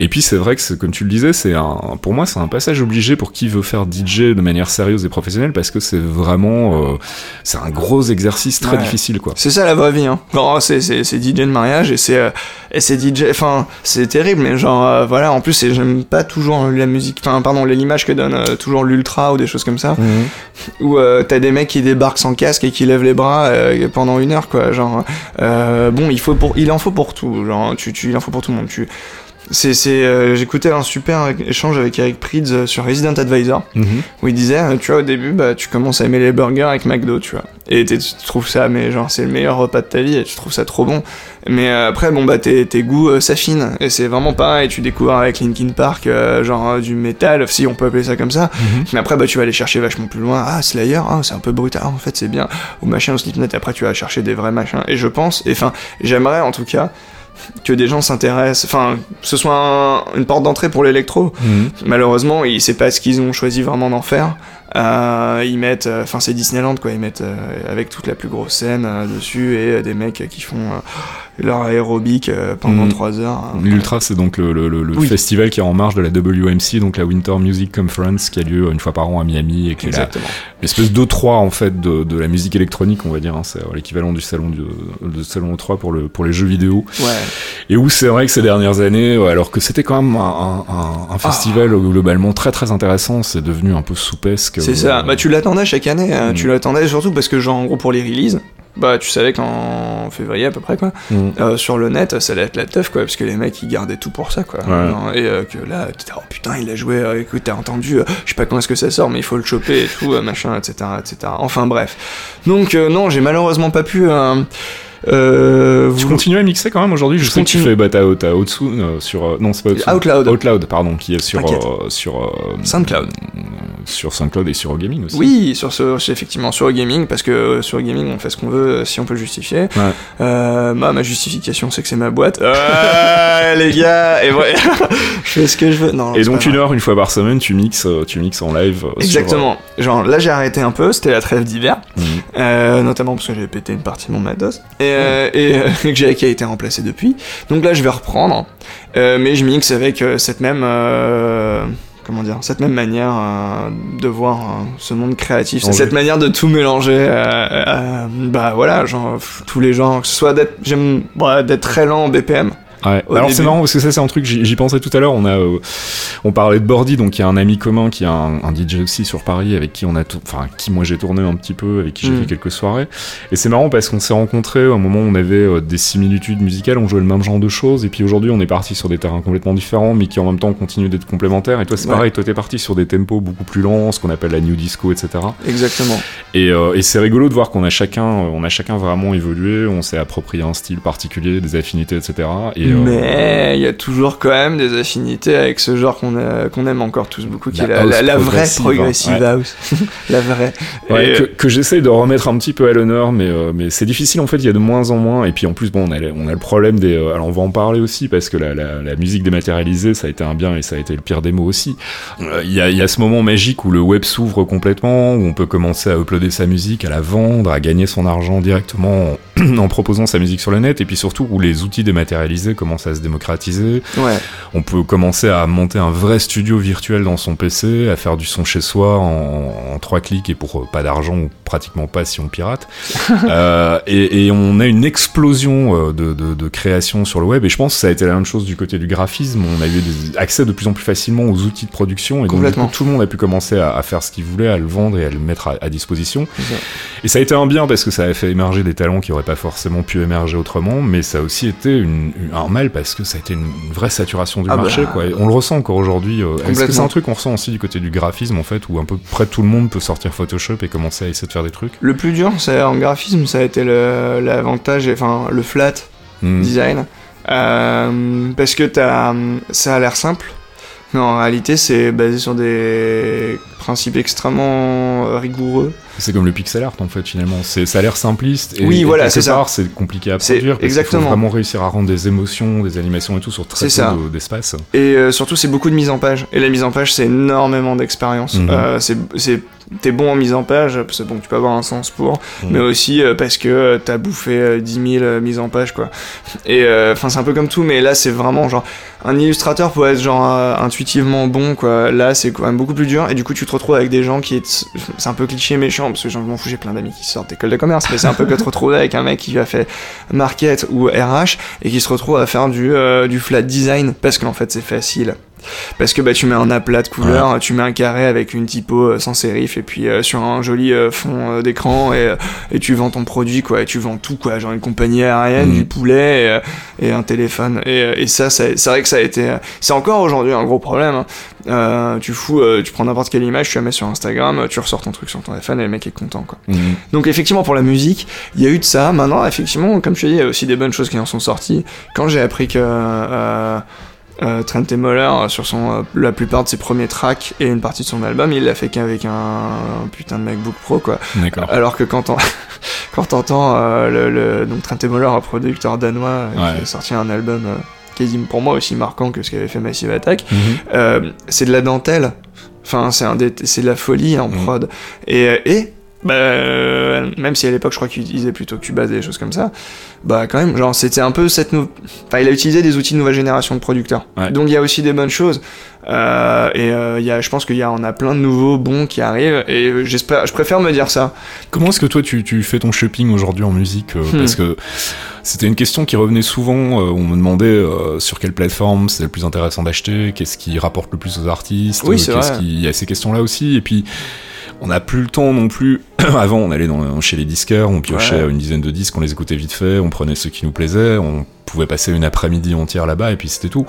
Et puis c'est vrai que comme tu le disais, c'est un, pour moi c'est un passage obligé pour qui veut faire DJ de manière sérieuse et professionnelle parce que c'est vraiment, euh, c'est un gros exercice très difficile quoi. C'est ça la vraie vie. Hein. c'est DJ de mariage et c'est euh, et c'est DJ. Enfin c'est terrible mais genre euh, voilà en plus j'aime pas toujours la musique. Enfin pardon l'image que donne toujours l'ultra ou des choses comme ça. Mhm. Où t'as des mecs qui débarquent sans casque et qui lèvent les bras pendant une heure quoi. Genre bon il faut pour il en faut pour tout. Genre tu, tu il en faut pour tout le monde. Tu c'est, c'est, euh, j'écoutais un super échange avec Eric Prydz euh, sur Resident Advisor, mhm. où il disait, euh, tu vois, au début, bah, tu commences à aimer les burgers avec McDo, tu vois. Et tu trouves ça, mais genre, c'est le meilleur repas de ta vie et tu trouves ça trop bon. Mais après, bon, bah, tes, tes goûts s'affinent. Et c'est vraiment pareil, tu découvres avec Linkin Park, genre, du métal, si on peut appeler ça comme ça. Mhm. Mais après, bah, tu vas aller chercher vachement plus loin. Ah, Slayer, ah, c'est un peu brutal, en fait, c'est bien. Ou machin, au Slipknot, après, tu vas chercher des vrais machins. Et je pense, et enfin, j'aimerais, en tout cas, que des gens s'intéressent, enfin, que ce soit une porte d'entrée pour l'électro. Mhm. Malheureusement, c'est pas ce qu'ils ont choisi vraiment d'en faire. Euh, ils mettent, euh, enfin c'est Disneyland quoi, ils mettent euh, avec toute la plus grosse scène dessus et des mecs qui font leur aérobic pendant 3 mhm. heures. Hein. L'Ultra c'est donc le, le, festival qui est en marge de la WMC, donc la Winter Music Conference qui a lieu une fois par an à Miami et qui est l'espèce d'O3 en fait de, de, la musique électronique on va dire, hein. c'est l'équivalent du salon de, salon O3 pour, le, pour les jeux vidéo. Ouais. Et où c'est vrai que ces dernières années, alors que c'était quand même un, un, festival ah. globalement très très intéressant, c'est devenu un peu soupesque c'est ça. Bah, tu l'attendais chaque année. Hein. Tu mm. l'attendais surtout parce que, genre, en gros, pour les releases, bah, tu savais qu'en février à peu près, quoi, mm. euh, sur le net, ça allait être la teuf, quoi, parce que les mecs, ils gardaient tout pour ça, quoi. Et euh, que là, oh putain, il a joué, euh, écoute, t'as entendu, je sais pas quand est-ce que ça sort, mais il faut le choper et tout, machin, etc., etc. Enfin, bref. Donc, non, j'ai malheureusement pas pu. Euh, tu continues à mixer quand même aujourd'hui Je, sais que tu fais bah, t'as, euh, sur euh, non c'est pas Outloud. Outloud pardon qui est sur sur SoundCloud sur SoundCloud et sur Gaming aussi. Oui sur ce effectivement sur Gaming parce que sur Gaming on fait ce qu'on veut si on peut le justifier. bah, ma justification c'est que c'est ma boîte. les gars et ouais, je fais ce que je veux. Non, et donc une heure une fois par semaine tu mixes tu mixes en live. Exactement. Genre là j'ai arrêté un peu c'était la trêve d'hiver mhm. notamment parce que j'avais pété une partie de mon matos et euh, et euh, qui a été remplacé depuis. Donc là, je vais reprendre, euh, mais je mixe avec cette même comment dire, cette même manière de voir ce monde créatif, cette manière de tout mélanger, bah voilà, genre tous les genres, que ce soit d'être, j'aime d'être très lent en BPM, Ouais. Alors c'est marrant parce que ça c'est un truc j'y pensais tout à l'heure. On a euh, on parlait de Bordy donc il y a un ami commun qui a un, un DJ aussi sur Paris avec qui on a enfin qui moi j'ai tourné un petit peu avec qui j'ai mm. fait quelques soirées. Et c'est marrant parce qu'on s'est rencontrés au moment où on avait euh, des similitudes musicales, on jouait le même genre de choses et puis aujourd'hui on est parti sur des terrains complètement différents mais qui en même temps continuent d'être complémentaires. Et toi c'est pareil, toi t'es parti sur des tempos beaucoup plus lents, ce qu'on appelle la new disco, etc. Exactement. Et, euh, et c'est rigolo de voir qu'on a chacun on a chacun vraiment évolué, on s'est approprié un style particulier, des affinités, etc. Et mais il y a toujours quand même des affinités avec ce genre qu'on qu'on aime encore tous beaucoup, qui est la, vraie progressive house. la vraie. que, que j'essaye de remettre un petit peu à l'honneur, mais, euh, mais c'est difficile en fait, il y a de moins en moins. Et puis en plus, bon, on a, on a le problème des. Euh, alors on va en parler aussi, parce que la, la, musique dématérialisée, ça a été un bien et ça a été le pire des mots aussi. Euh, il y, a, y a ce moment magique où le web s'ouvre complètement, où on peut commencer à uploader sa musique, à la vendre, à gagner son argent directement en, en proposant sa musique sur le net, et puis surtout où les outils dématérialisés commencent à se démocratiser. Ouais. On peut commencer à monter un vrai studio virtuel dans son PC, à faire du son chez soi en, trois clics et pour euh, pas d'argent ou pratiquement pas si on pirate. euh, et, et, on a une explosion euh, de, de, de, création sur le web et je pense que ça a été la même chose du côté du graphisme. On a eu des accès de plus en plus facilement aux outils de production et donc tout le monde a pu commencer à, à, faire ce qu'il voulait, à le vendre et à le mettre à, à disposition. Et ça a été un bien parce que ça a fait émerger des talents qui auraient pas forcément pu émerger autrement, mais ça a aussi été une, un parce que ça a été une, vraie saturation du ah marché. Bah. Quoi. on le ressent encore aujourd'hui. Euh, est-ce que c'est un truc qu'on ressent aussi du côté du graphisme en fait, où un peu près tout le monde peut sortir Photoshop et commencer à essayer de faire des trucs? Le plus dur, c'est en graphisme, ça a été l'avantage, enfin le flat hmm. design, euh, parce que as, ça a l'air simple. Mais en réalité, c'est basé sur des principe extrêmement rigoureux. C'est comme le pixel art en fait finalement. C'est ça a l'air simpliste. Et, oui, voilà, c'est ça. C'est compliqué à produire. Parce exactement. Il faut vraiment réussir à rendre des émotions, des animations et tout sur très peu d'espace. Et surtout, c'est beaucoup de mise en page. Et la mise en page, c'est énormément d'expérience. Mhm. c'est t'es bon en mise en page, c'est bon, tu peux avoir un sens pour, mhm. mais aussi parce que t'as bouffé 10 000 mises en page, quoi. Et enfin, c'est un peu comme tout, mais là, c'est vraiment genre un illustrateur peut être genre intuitivement bon, quoi. Là, c'est quand même beaucoup plus dur, et du coup, tu te retrouves avec des gens qui est, c'est un peu cliché méchant, parce que je m'en fous, j'ai plein d'amis qui sortent d'école de commerce, mais c'est un peu que te retrouver avec un mec qui a fait market ou RH et qui se retrouve à faire du, euh, du flat design parce qu'en fait c'est facile. Parce que bah tu mets un aplat de couleurs, tu mets un carré avec une typo euh, sans sérif et puis euh, sur un joli euh, fond d'écran et, et tu vends ton produit quoi, et tu vends tout quoi, genre une compagnie aérienne, mm. du poulet et, un téléphone. Et, et ça, c'est vrai que ça a été, c'est encore aujourd'hui un gros problème. Hein. tu fous, tu prends n'importe quelle image, tu la mets sur Instagram, tu ressors ton truc sur ton téléphone et le mec est content quoi. Mm. Donc effectivement pour la musique, il y a eu de ça. Maintenant effectivement, comme je te dis, il y a aussi des bonnes choses qui en sont sorties. Quand j'ai appris que euh, Trent Moller euh, sur son, euh, la plupart de ses premiers tracks et une partie de son album, il l'a fait qu'avec un, putain de MacBook Pro quoi. Alors que quand on quand t'entends le, le, donc Trent Moller, un producteur danois, qui a sorti un album quasi pour moi aussi marquant que ce qu'avait fait Massive Attack, mhm. c'est de la dentelle. Enfin, c'est un c'est de la folie en mhm. prod. Et, et bah, même si à l'époque je crois qu'il utilisait plutôt Cubase et des choses comme ça, bah quand même, genre c'était un peu cette nou... enfin il a utilisé des outils de nouvelle génération de producteurs. Donc il y a aussi des bonnes choses. Euh, et euh, y a, je pense qu'il y a, on a plein de nouveaux bons qui arrivent et j'espère, je préfère me dire ça. Comment est-ce que toi tu, tu fais ton shopping aujourd'hui en musique euh, hmm. Parce que c'était une question qui revenait souvent. on me demandait sur quelle plateforme c'est le plus intéressant d'acheter, qu'est-ce qui rapporte le plus aux artistes. Oui, c'est. Il y a ces questions-là aussi. Et puis on n'a plus le temps non plus. Avant, on allait dans, chez les disqueurs, on piochait une dizaine de disques, on les écoutait vite fait, on prenait ceux qui nous plaisaient, on pouvait passer une après-midi entière là-bas et puis c'était tout.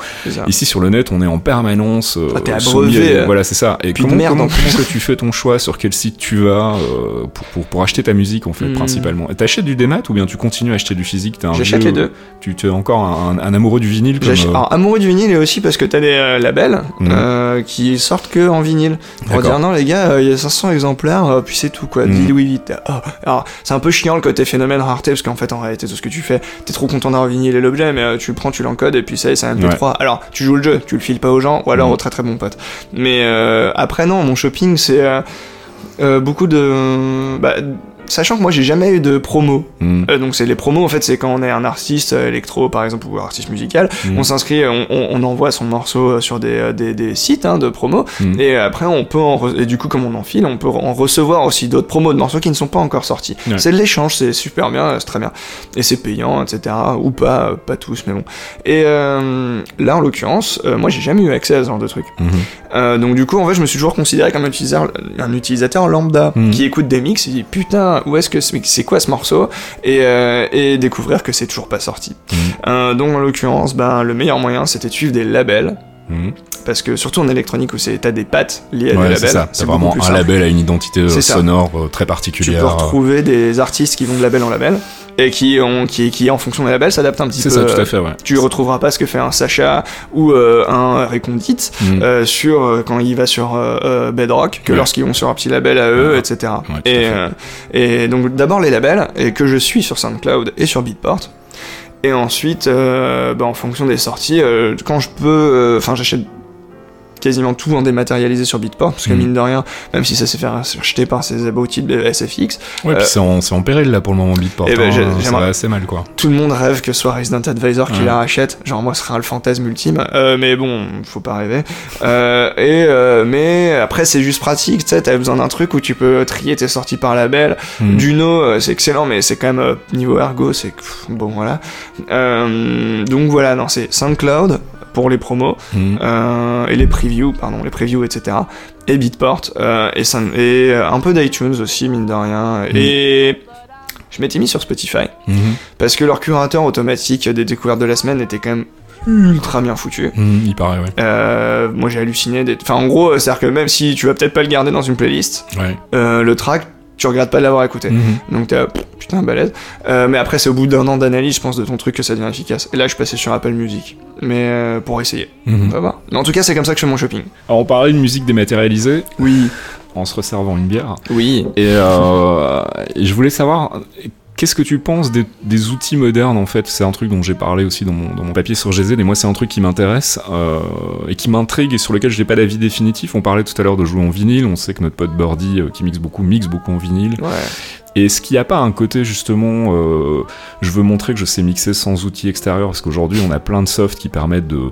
Ici sur le net, on est en permanence. Euh, ah, t'es abreuvé. Voilà, c'est ça. Et comment, comment, que tu fais ton choix sur quel site tu vas euh, pour, pour, acheter ta musique en fait hmm. principalement? T'achètes du démat ou bien tu continues à acheter du physique? J'achète les deux. Tu, es encore un, amoureux du vinyle comme, euh, Alors, amoureux du vinyle et aussi parce que t'as des labels hmm. qui sortent que en vinyle. Pour dire non les gars, il y a 500 exemplaires, puis c'est tout quoi. Dis oui vite. Oh. Alors c'est un peu chiant le côté phénomène rareté parce qu'en fait en réalité tout ce que tu fais, t'es trop content d'avoir vinyle et l'objet, mais tu le prends, tu l'encodes et puis ça y est, c'est un MP3. Alors, tu joues le jeu, tu le files pas aux gens ou alors mm. aux très très bons potes. Mais euh, après, non, mon shopping, c'est euh, euh, beaucoup de. Bah, sachant que moi j'ai jamais eu de promo. Hmm. Euh, donc c'est les promos en fait c'est quand on est un artiste euh, électro par exemple ou artiste musical, hmm. on s'inscrit, on, envoie son morceau euh, sur des, des, sites hein, de promo hmm. et après on peut en et du coup comme on enfile, on peut en recevoir aussi d'autres promos de morceaux qui ne sont pas encore sortis. C'est de l'échange, c'est super bien, c'est très bien et c'est payant etc ou pas, pas tous mais bon. Et là en l'occurrence, moi j'ai jamais eu accès à ce genre de trucs. donc du coup en fait je me suis toujours considéré comme un utilisateur, un utilisateur lambda qui écoute des mix et dit putain où est-ce que c'est quoi ce morceau et, euh, et découvrir que c'est toujours pas sorti. Mhm. Euh, donc en l'occurrence, ben, le meilleur moyen c'était de suivre des labels. Mhm. Parce que surtout en électronique où c'est t'as des pattes liées à des labels. C'est vraiment un label à une identité sonore euh, très particulière. Tu peux retrouver des artistes qui vont de label en label et qui ont qui qui en fonction des labels s'adaptent un petit peu. C'est ça, tout à fait. Ouais. Tu retrouveras pas ce que fait un Sacha ou euh, un Recondite mm. euh, sur euh, quand il va sur Bedrock que lorsqu'ils vont sur un petit label à eux, etc. et et donc d'abord les labels et que je suis sur SoundCloud et sur Beatport. Et ensuite, bah, en fonction des sorties, quand je peux, enfin j'achète quasiment tout en dématérialisé sur Bitport, parce que mm. mine de rien, même si ça s'est fait acheter par ces abrutis de SFX. Ouais, puis c'est en, en, péril là pour le moment Bitport. Et eh ben, hein, ça va assez mal quoi. Tout le monde rêve que ce soit Resident Advisor qui la rachète. Genre moi, ce sera le fantasme ultime. Euh, mais bon, faut pas rêver. Euh, et euh, mais après, c'est juste pratique. Tu sais, t'as besoin d'un truc où tu peux trier tes sorties par label. Mm. Duno, euh, c'est excellent, mais c'est quand même euh, niveau ergo, c'est bon voilà. donc voilà, non, c'est SoundCloud, pour les promos mhm. euh, et les previews, pardon, les previews, etc. Et Beatport euh, et, ça, et euh, un peu d'iTunes aussi, mine de rien. Mhm. Et je m'étais mis sur Spotify mhm. parce que leur curateur automatique des découvertes de la semaine était quand même ultra bien foutu. il paraît, ouais. moi j'ai halluciné. Enfin, en gros, c'est-à-dire que même si tu vas peut-être pas le garder dans une playlist, le track, tu regrettes pas de l'avoir écouté. Mhm. Donc t'es putain balèze. Euh, mais après c'est au bout d'un an d'analyse, je pense, de ton truc que ça devient efficace. Et là je suis passé sur Apple Music, mais euh, pour essayer. Mhm. On va voir. Mais en tout cas c'est comme ça que je fais mon shopping. Alors on parlait de musique dématérialisée. Oui. en se resservant une bière. Oui. Et, et je voulais savoir Qu'est-ce que tu penses des, outils modernes en fait? C'est un truc dont j'ai parlé aussi dans mon, dans mon, papier sur GZ et moi c'est un truc qui m'intéresse euh, et qui m'intrigue et sur lequel je n'ai pas d'avis définitif. On parlait tout à l'heure de jouer en vinyle, on sait que notre pote Birdie euh, qui mixe beaucoup, mixe beaucoup en vinyle. Ouais. Et est-ce qu'il n'y a pas un côté justement, euh, je veux montrer que je sais mixer sans outils extérieurs parce qu'aujourd'hui on a plein de softs qui permettent de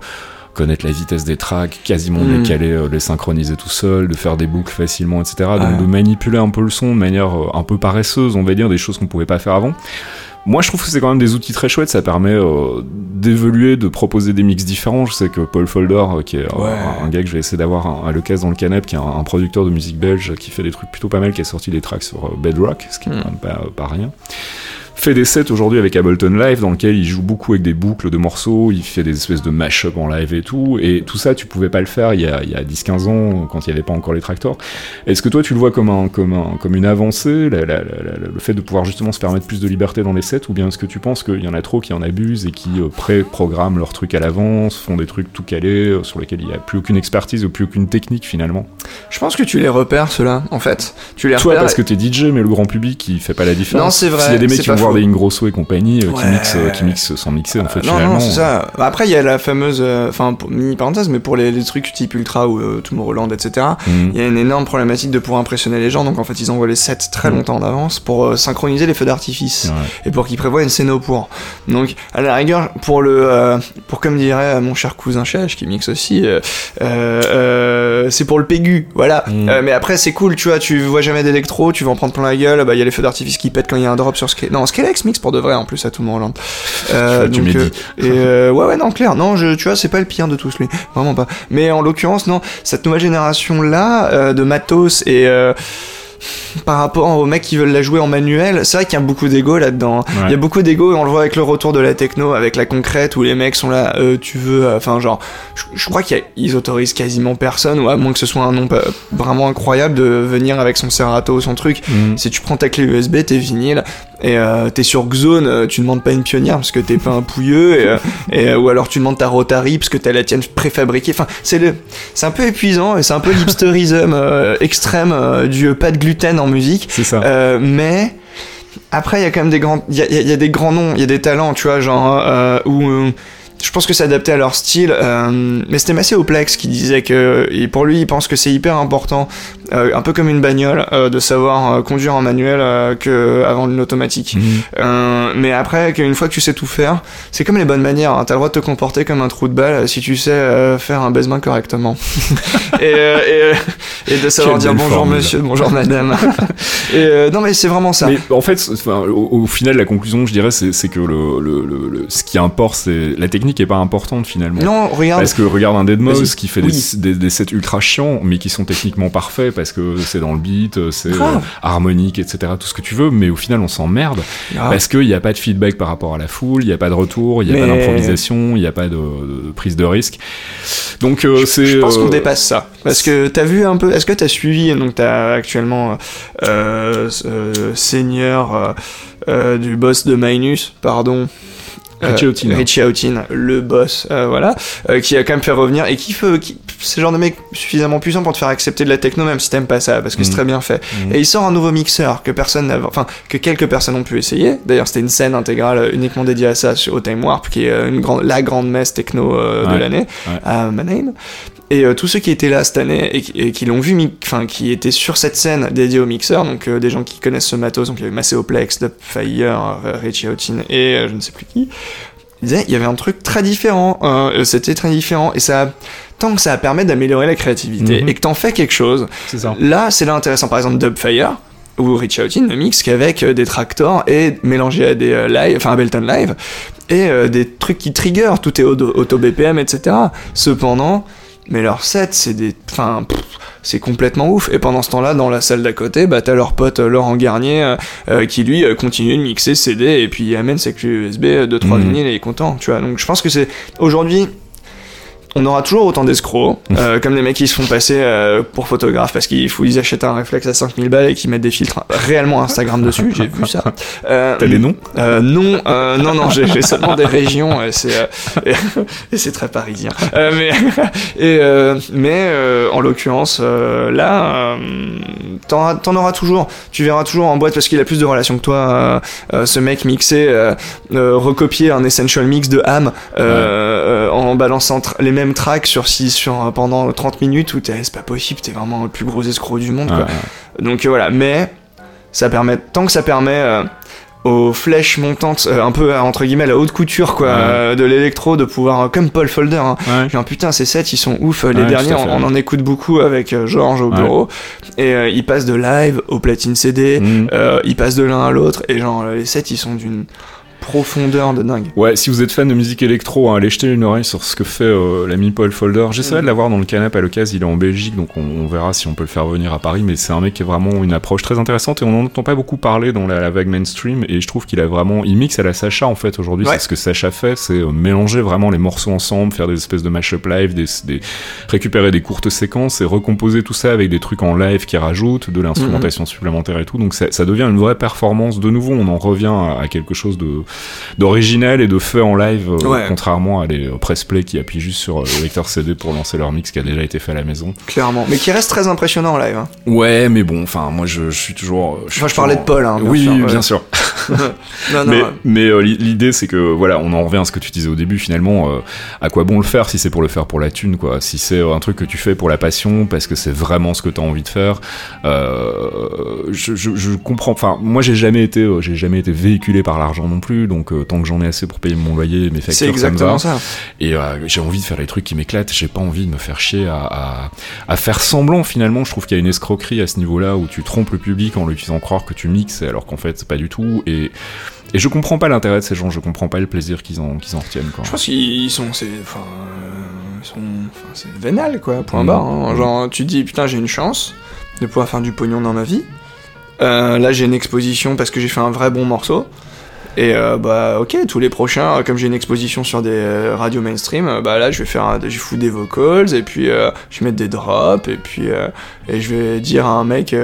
connaître la vitesse des tracks, quasiment mm. les caler, euh, les synchroniser tout seul, de faire des boucles facilement, etc. Donc de manipuler un peu le son de manière euh, un peu paresseuse, on va dire, des choses qu'on pouvait pas faire avant. Moi, je trouve que c'est quand même des outils très chouettes. Ça permet euh, d'évoluer, de proposer des mix différents. Je sais que Paul Folder, qui est un, gars que je vais essayer d'avoir à l'occasion dans le canap, qui est un, producteur de musique belge, qui fait des trucs plutôt pas mal, qui a sorti des tracks sur Bedrock, ce qui est mm. même pas, pas rien fait des sets aujourd'hui avec Ableton Live dans lequel il joue beaucoup avec des boucles de morceaux, il fait des espèces de mash-up en live et tout, et tout ça tu pouvais pas le faire il y a, a 10-15 ans quand il n'y avait pas encore les tractors. Est-ce que toi tu le vois comme, un, comme, un, comme une avancée, le fait de pouvoir justement se permettre plus de liberté dans les sets, ou bien est-ce que tu penses qu'il y en a trop qui en abusent et qui euh, pré-programment leurs trucs à l'avance, font des trucs tout calés, euh, sur lesquels il n'y a plus aucune expertise ou plus aucune technique finalement? Je pense que tu les repères ceux-là en fait. Tu les Toi parce que t'es DJ mais le grand public il fait pas la différence. Non c'est vrai. S'il y a des mecs qui vont voir des Ingrosso et compagnie euh, qui, mixent, euh, qui mixent sans mixer en fait. non, non, c'est ça. Bah, après, il y a la fameuse, euh, enfin, mini parenthèse, mais pour les, trucs type Ultra ou Tomorrowland, etc., mhm. il y a une énorme problématique de pouvoir impressionner les gens. Donc en fait, ils envoient les sets très mhm. longtemps en avance pour synchroniser les feux d'artifice et pour qu'ils prévoient une scène au pour. Donc à la rigueur, pour le, pour comme dirait mon cher cousin Chèche qui mixe aussi, c'est pour le pégu, voilà. Mhm. mais après, c'est cool, tu vois, tu vois jamais d'électro, tu vas en prendre plein la gueule, bah il y a les feux d'artifice qui pètent quand il y a un drop sur Scale. Non, Scalex mix pour de vrai en plus à tout le monde. Euh, tu donc, euh, et euh, ouais ouais non clair non je tu vois c'est pas le pire de tous lui vraiment pas. Mais en l'occurrence non cette nouvelle génération là euh, de matos et par rapport aux mecs qui veulent la jouer en manuel, c'est vrai qu'il y a beaucoup d'ego là-dedans. Il y a beaucoup d'ego et on le voit avec le retour de la techno, avec la concrète où les mecs sont là, euh, tu veux, euh, enfin genre, je, crois qu'ils autorisent quasiment personne, ou à moins que ce soit un nom vraiment incroyable de venir avec son Serato, son truc. Mm. Si tu prends ta clé USB, t'es vinyle et euh, t'es sur Xone, tu demandes pas une pionnière parce que t'es pas un pouilleux, et, ou alors tu demandes ta Rotary parce que t'as la tienne préfabriquée. Enfin, c'est le, c'est un peu épuisant et c'est un peu l'hipsterisme extrême du pas de gluten en musique. C'est ça. Euh, mais après, il y a quand même des grands, il y a, y a, des grands noms, il y a des talents, tu vois, genre euh, où euh, je pense que c'est adapté à leur style. Mais c'était Massé Oplex qui disait que, et pour lui, il pense que c'est hyper important, un peu comme une bagnole, euh, de savoir conduire en manuel que avant une automatique. Mhm. mais après, qu'une fois que tu sais tout faire, c'est comme les bonnes manières. Hein, T'as le droit de te comporter comme un trou de balle si tu sais faire un baisement correctement. et, et, et, de savoir dire bonjour monsieur, bonjour madame. et non, mais c'est vraiment ça. Mais en fait, au, final, la conclusion, je dirais, c'est que le, le, le, ce qui importe, c'est la technique qui est pas importante finalement. Non, regarde. Parce que regarde un Deadmau5 qui fait des, des, sets ultra chiants, mais qui sont techniquement parfaits parce que c'est dans le beat, c'est euh, harmonique, etc. Tout ce que tu veux, mais au final on s'emmerde parce qu'il n'y a pas de feedback par rapport à la foule, il n'y a pas de retour, il n'y a pas d'improvisation, il n'y a pas de, prise de risque. Donc euh, c'est. Je pense qu'on euh, dépasse ça. Parce que t'as vu un peu, est-ce que t'as suivi, donc t'as actuellement euh, Seigneur du boss de Minus, pardon, Richie Houghton. le boss, euh, voilà, euh, qui a quand même fait revenir et qui fait, qui, c'est le genre de mec suffisamment puissant pour te faire accepter de la techno même si t'aimes pas ça, parce que c'est mm. très bien fait. Mm. Et il sort un nouveau mixeur que personne n'a, enfin que quelques personnes ont pu essayer. D'ailleurs, c'était une scène intégrale uniquement dédiée à ça au Time Warp, qui est une grande, la grande messe techno de l'année à Mannheim. Et euh, tous ceux qui étaient là cette année et, qui l'ont vu, enfin qui étaient sur cette scène dédiée au mixeur, donc euh, des gens qui connaissent ce matos, donc il y avait Macéoplex, Dubfire, euh, Richie Houghton et je ne sais plus qui, ils disaient il y avait un truc très différent, c'était très différent et ça tant que ça permet d'améliorer la créativité mhm. et que t'en fais quelque chose, ça. là c'est là intéressant. Par exemple Dubfire ou Richie Houghton ne mixe qu'avec des tractors et mélangé à des live, enfin Ableton Live et des trucs qui trigger, tout est auto BPM, etc. Cependant mais leur set, c'est des. Enfin, c'est complètement ouf. Et pendant ce temps-là, dans la salle d'à côté, bah t'as leur pote euh, Laurent Garnier euh, euh, qui lui continue de mixer CD et puis il amène ses clés USB, 2-3 mmh. vinyles et il est content, tu vois. Donc je pense que c'est. Aujourd'hui, on aura toujours autant d'escrocs, euh, comme les mecs qui se font passer euh, pour photographes parce qu'il faut ils achètent un réflexe à 5000 balles et qui mettent des filtres réellement Instagram dessus, j'ai vu ça. Euh, T'as des noms? Non, non, non, j'ai seulement des régions et c'est et, et c'est très parisien. mais et, mais en l'occurrence là, t'en, t'en auras toujours. Tu verras toujours en boîte parce qu'il a plus de relations que toi. ce mec mixé, recopier un essential mix de Ham en balançant les mêmes track sur, sur euh, pendant 30 minutes où c'est pas possible, t'es vraiment le plus gros escroc du monde. quoi. Donc euh, voilà, mais ça permet, tant que ça permet euh, aux flèches montantes, un peu entre guillemets la haute couture quoi, de l'électro, de pouvoir, comme Paul Folder, hein. genre putain ces sets ils sont ouf, les derniers on, en écoute beaucoup avec Georges au bureau, et ils passent de live au platine CD, mm. ils passent de l'un à l'autre, et genre les sets ils sont d'une profondeur de dingue. Ouais, si vous êtes fan de musique électro, hein, allez jeter une oreille sur ce que fait euh, l'ami Paul Folder. J'essaierai de l'avoir dans le canap à l'occasion, il est en Belgique, donc on, verra si on peut le faire venir à Paris, mais c'est un mec qui a vraiment une approche très intéressante et on n'en entend pas beaucoup parler dans la, vague mainstream et je trouve qu'il a vraiment, il mixe à la Sacha en fait aujourd'hui, c'est ce que Sacha fait, c'est euh, mélanger vraiment les morceaux ensemble, faire des espèces de mashup live, des, récupérer des courtes séquences et recomposer tout ça avec des trucs en live qui rajoutent, de l'instrumentation mhm. supplémentaire et tout, donc ça, devient une vraie performance de nouveau, on en revient à quelque chose de d'original et de feu en live, euh, contrairement à les press play qui appuient juste sur euh, le lecteur CD pour lancer leur mix qui a déjà été fait à la maison. Clairement, mais qui reste très impressionnant en live. Hein. Ouais, mais bon, enfin, moi je, suis toujours. Je parlais de Paul, hein, oui, bien sûr. mais, euh, l'idée, c'est que voilà, on en revient à ce que tu disais au début. Finalement, à quoi bon le faire si c'est pour le faire pour la thune, quoi Si c'est un truc que tu fais pour la passion, parce que c'est vraiment ce que tu as envie de faire. je, je, comprends. Enfin, moi, j'ai jamais été, j'ai jamais été véhiculé par l'argent non plus, donc tant que j'en ai assez pour payer mon loyer, mes factures, c'est exactement ça, Et euh, j'ai envie de faire les trucs qui m'éclatent. J'ai pas envie de me faire chier à, à, faire semblant. Finalement, je trouve qu'il y a une escroquerie à ce niveau-là où tu trompes le public en lui faisant croire que tu mixes alors qu'en fait c'est pas du tout. Et et je comprends pas l'intérêt de ces gens. Je comprends pas le plaisir qu'ils en qu'ils en retiennent. Quoi. Je pense qu'ils sont c'est enfin ils sont c'est vénal quoi. Point mmh. barre. Hein. Genre tu te dis putain j'ai une chance de pouvoir faire du pognon dans ma vie. Euh, là j'ai une exposition parce que j'ai fait un vrai bon morceau. Et euh, bah ok, tous les prochains, euh, comme j'ai une exposition sur des euh, radios mainstream, bah là je vais faire, je fous des vocals et puis je vais mettre des drops et puis et je vais dire à un mec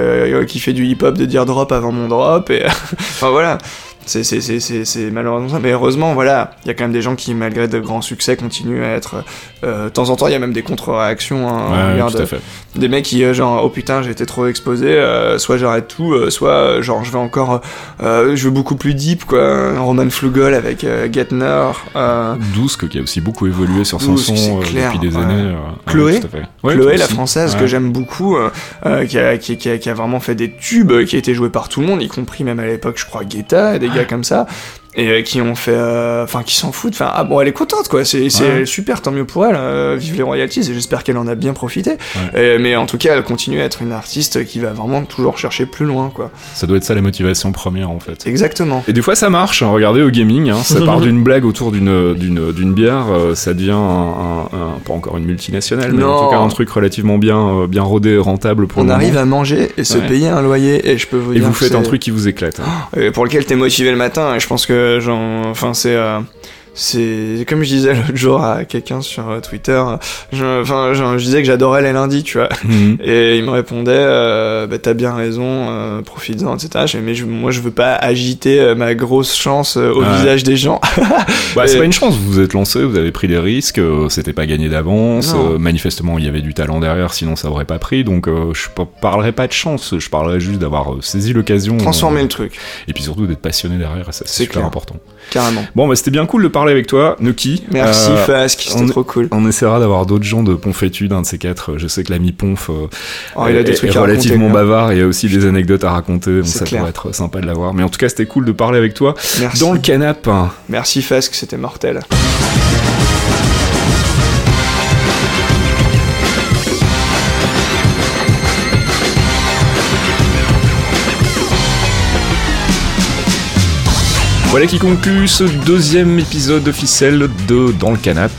qui fait du hip hop de dire drop avant mon drop et enfin voilà. C'est malheureusement ça, mais heureusement, voilà, il y a quand même des gens qui, malgré de grands succès, continuent à être. Euh, de temps en temps, il y a même des contre-réactions. Hein, ouais, tout à fait. Des mecs qui, euh, genre, oh putain, j'ai été trop exposé, euh, soit j'arrête tout, soit, genre, je vais encore. je veux beaucoup plus deep, quoi. Roman Flugel avec Getner. Douce, qui a aussi beaucoup évolué sur son son depuis des années. Chloé, Chloé, la française, que j'aime beaucoup, qui a, qui, qui, a, qui, a, vraiment fait des tubes, qui a été joué par tout le monde, y compris même à l'époque, je crois, Guetta, et des gars comme ça et euh, qui ont fait euh, enfin qui s'en foutent. Enfin ah bon elle est contente quoi. C'est super. Tant mieux pour elle euh, vive les royalties. Et j'espère qu'elle en a bien profité. Mais en tout cas elle continue à être une artiste qui va vraiment toujours chercher plus loin quoi. Ça doit être ça la motivation première en fait. Exactement. Et des fois ça marche hein. regardez au gaming hein, ça part d'une blague autour d'une d'une d'une bière ça devient un, pas encore une multinationale mais en tout cas un truc relativement bien bien rodé rentable pour on arrive à manger et se payer un loyer. Et je peux vous et vous faites un truc qui vous éclate hein. et pour lequel t'es motivé le matin et je pense que genre, enfin c'est euh, c'est comme je disais l'autre jour à quelqu'un sur euh, Twitter je, enfin je, disais que j'adorais les lundis tu vois. Mhm. et il me répondait euh, bah, t'as bien raison euh, profites-en etc mais moi je veux pas agiter euh, ma grosse chance au visage des gens. Bah, c'est pas une chance vous vous êtes lancé vous avez pris des risques c'était pas gagné d'avance manifestement il y avait du talent derrière sinon ça aurait pas pris. Donc je parlerai pas de chance je parlerai juste d'avoir saisi l'occasion transformer le truc. et puis surtout d'être passionné derrière c'est super important carrément bon bah c'était bien cool de parler avec toi, Nuki. Merci euh, Fask, c'était trop cool. On essaiera d'avoir d'autres gens de Ponfétude, un de ces quatre. Je sais que l'ami Ponf euh, oh, il a des trucs est relativement bavard et il y a aussi des anecdotes à raconter. ça pourrait être sympa de l'avoir. Mais en tout cas, c'était cool de parler avec toi Merci. dans le canap. Merci Fask, c'était mortel. Voilà qui conclut ce deuxième épisode officiel de Dans le Canap.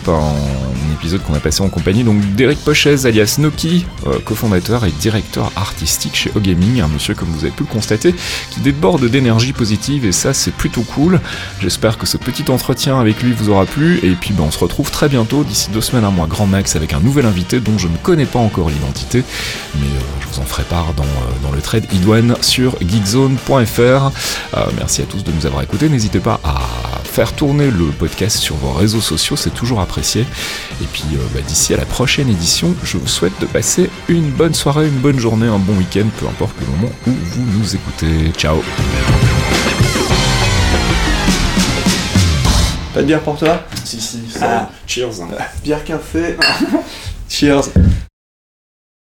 Épisode qu'on a passé en compagnie donc d'Eric Pochez alias Noki, euh, cofondateur et directeur artistique chez O-Gaming, un monsieur comme vous avez pu le constater qui déborde d'énergie positive et ça c'est plutôt cool. J'espère que ce petit entretien avec lui vous aura plu et puis ben, on se retrouve très bientôt, d'ici deux semaines, un mois grand max avec un nouvel invité dont je ne connais pas encore l'identité, mais euh, je vous en ferai part dans, euh, dans le trade idoine sur geekzone.fr. merci à tous de nous avoir écoutés, n'hésitez pas à faire tourner le podcast sur vos réseaux sociaux, c'est toujours apprécié. Puis bah, d'ici à la prochaine édition, je vous souhaite de passer une bonne soirée, une bonne journée, un bon week-end, peu importe le moment où vous nous écoutez. Ciao Pas de bière pour toi? Si, si, ça. Ah. Cheers. Bière café. Cheers.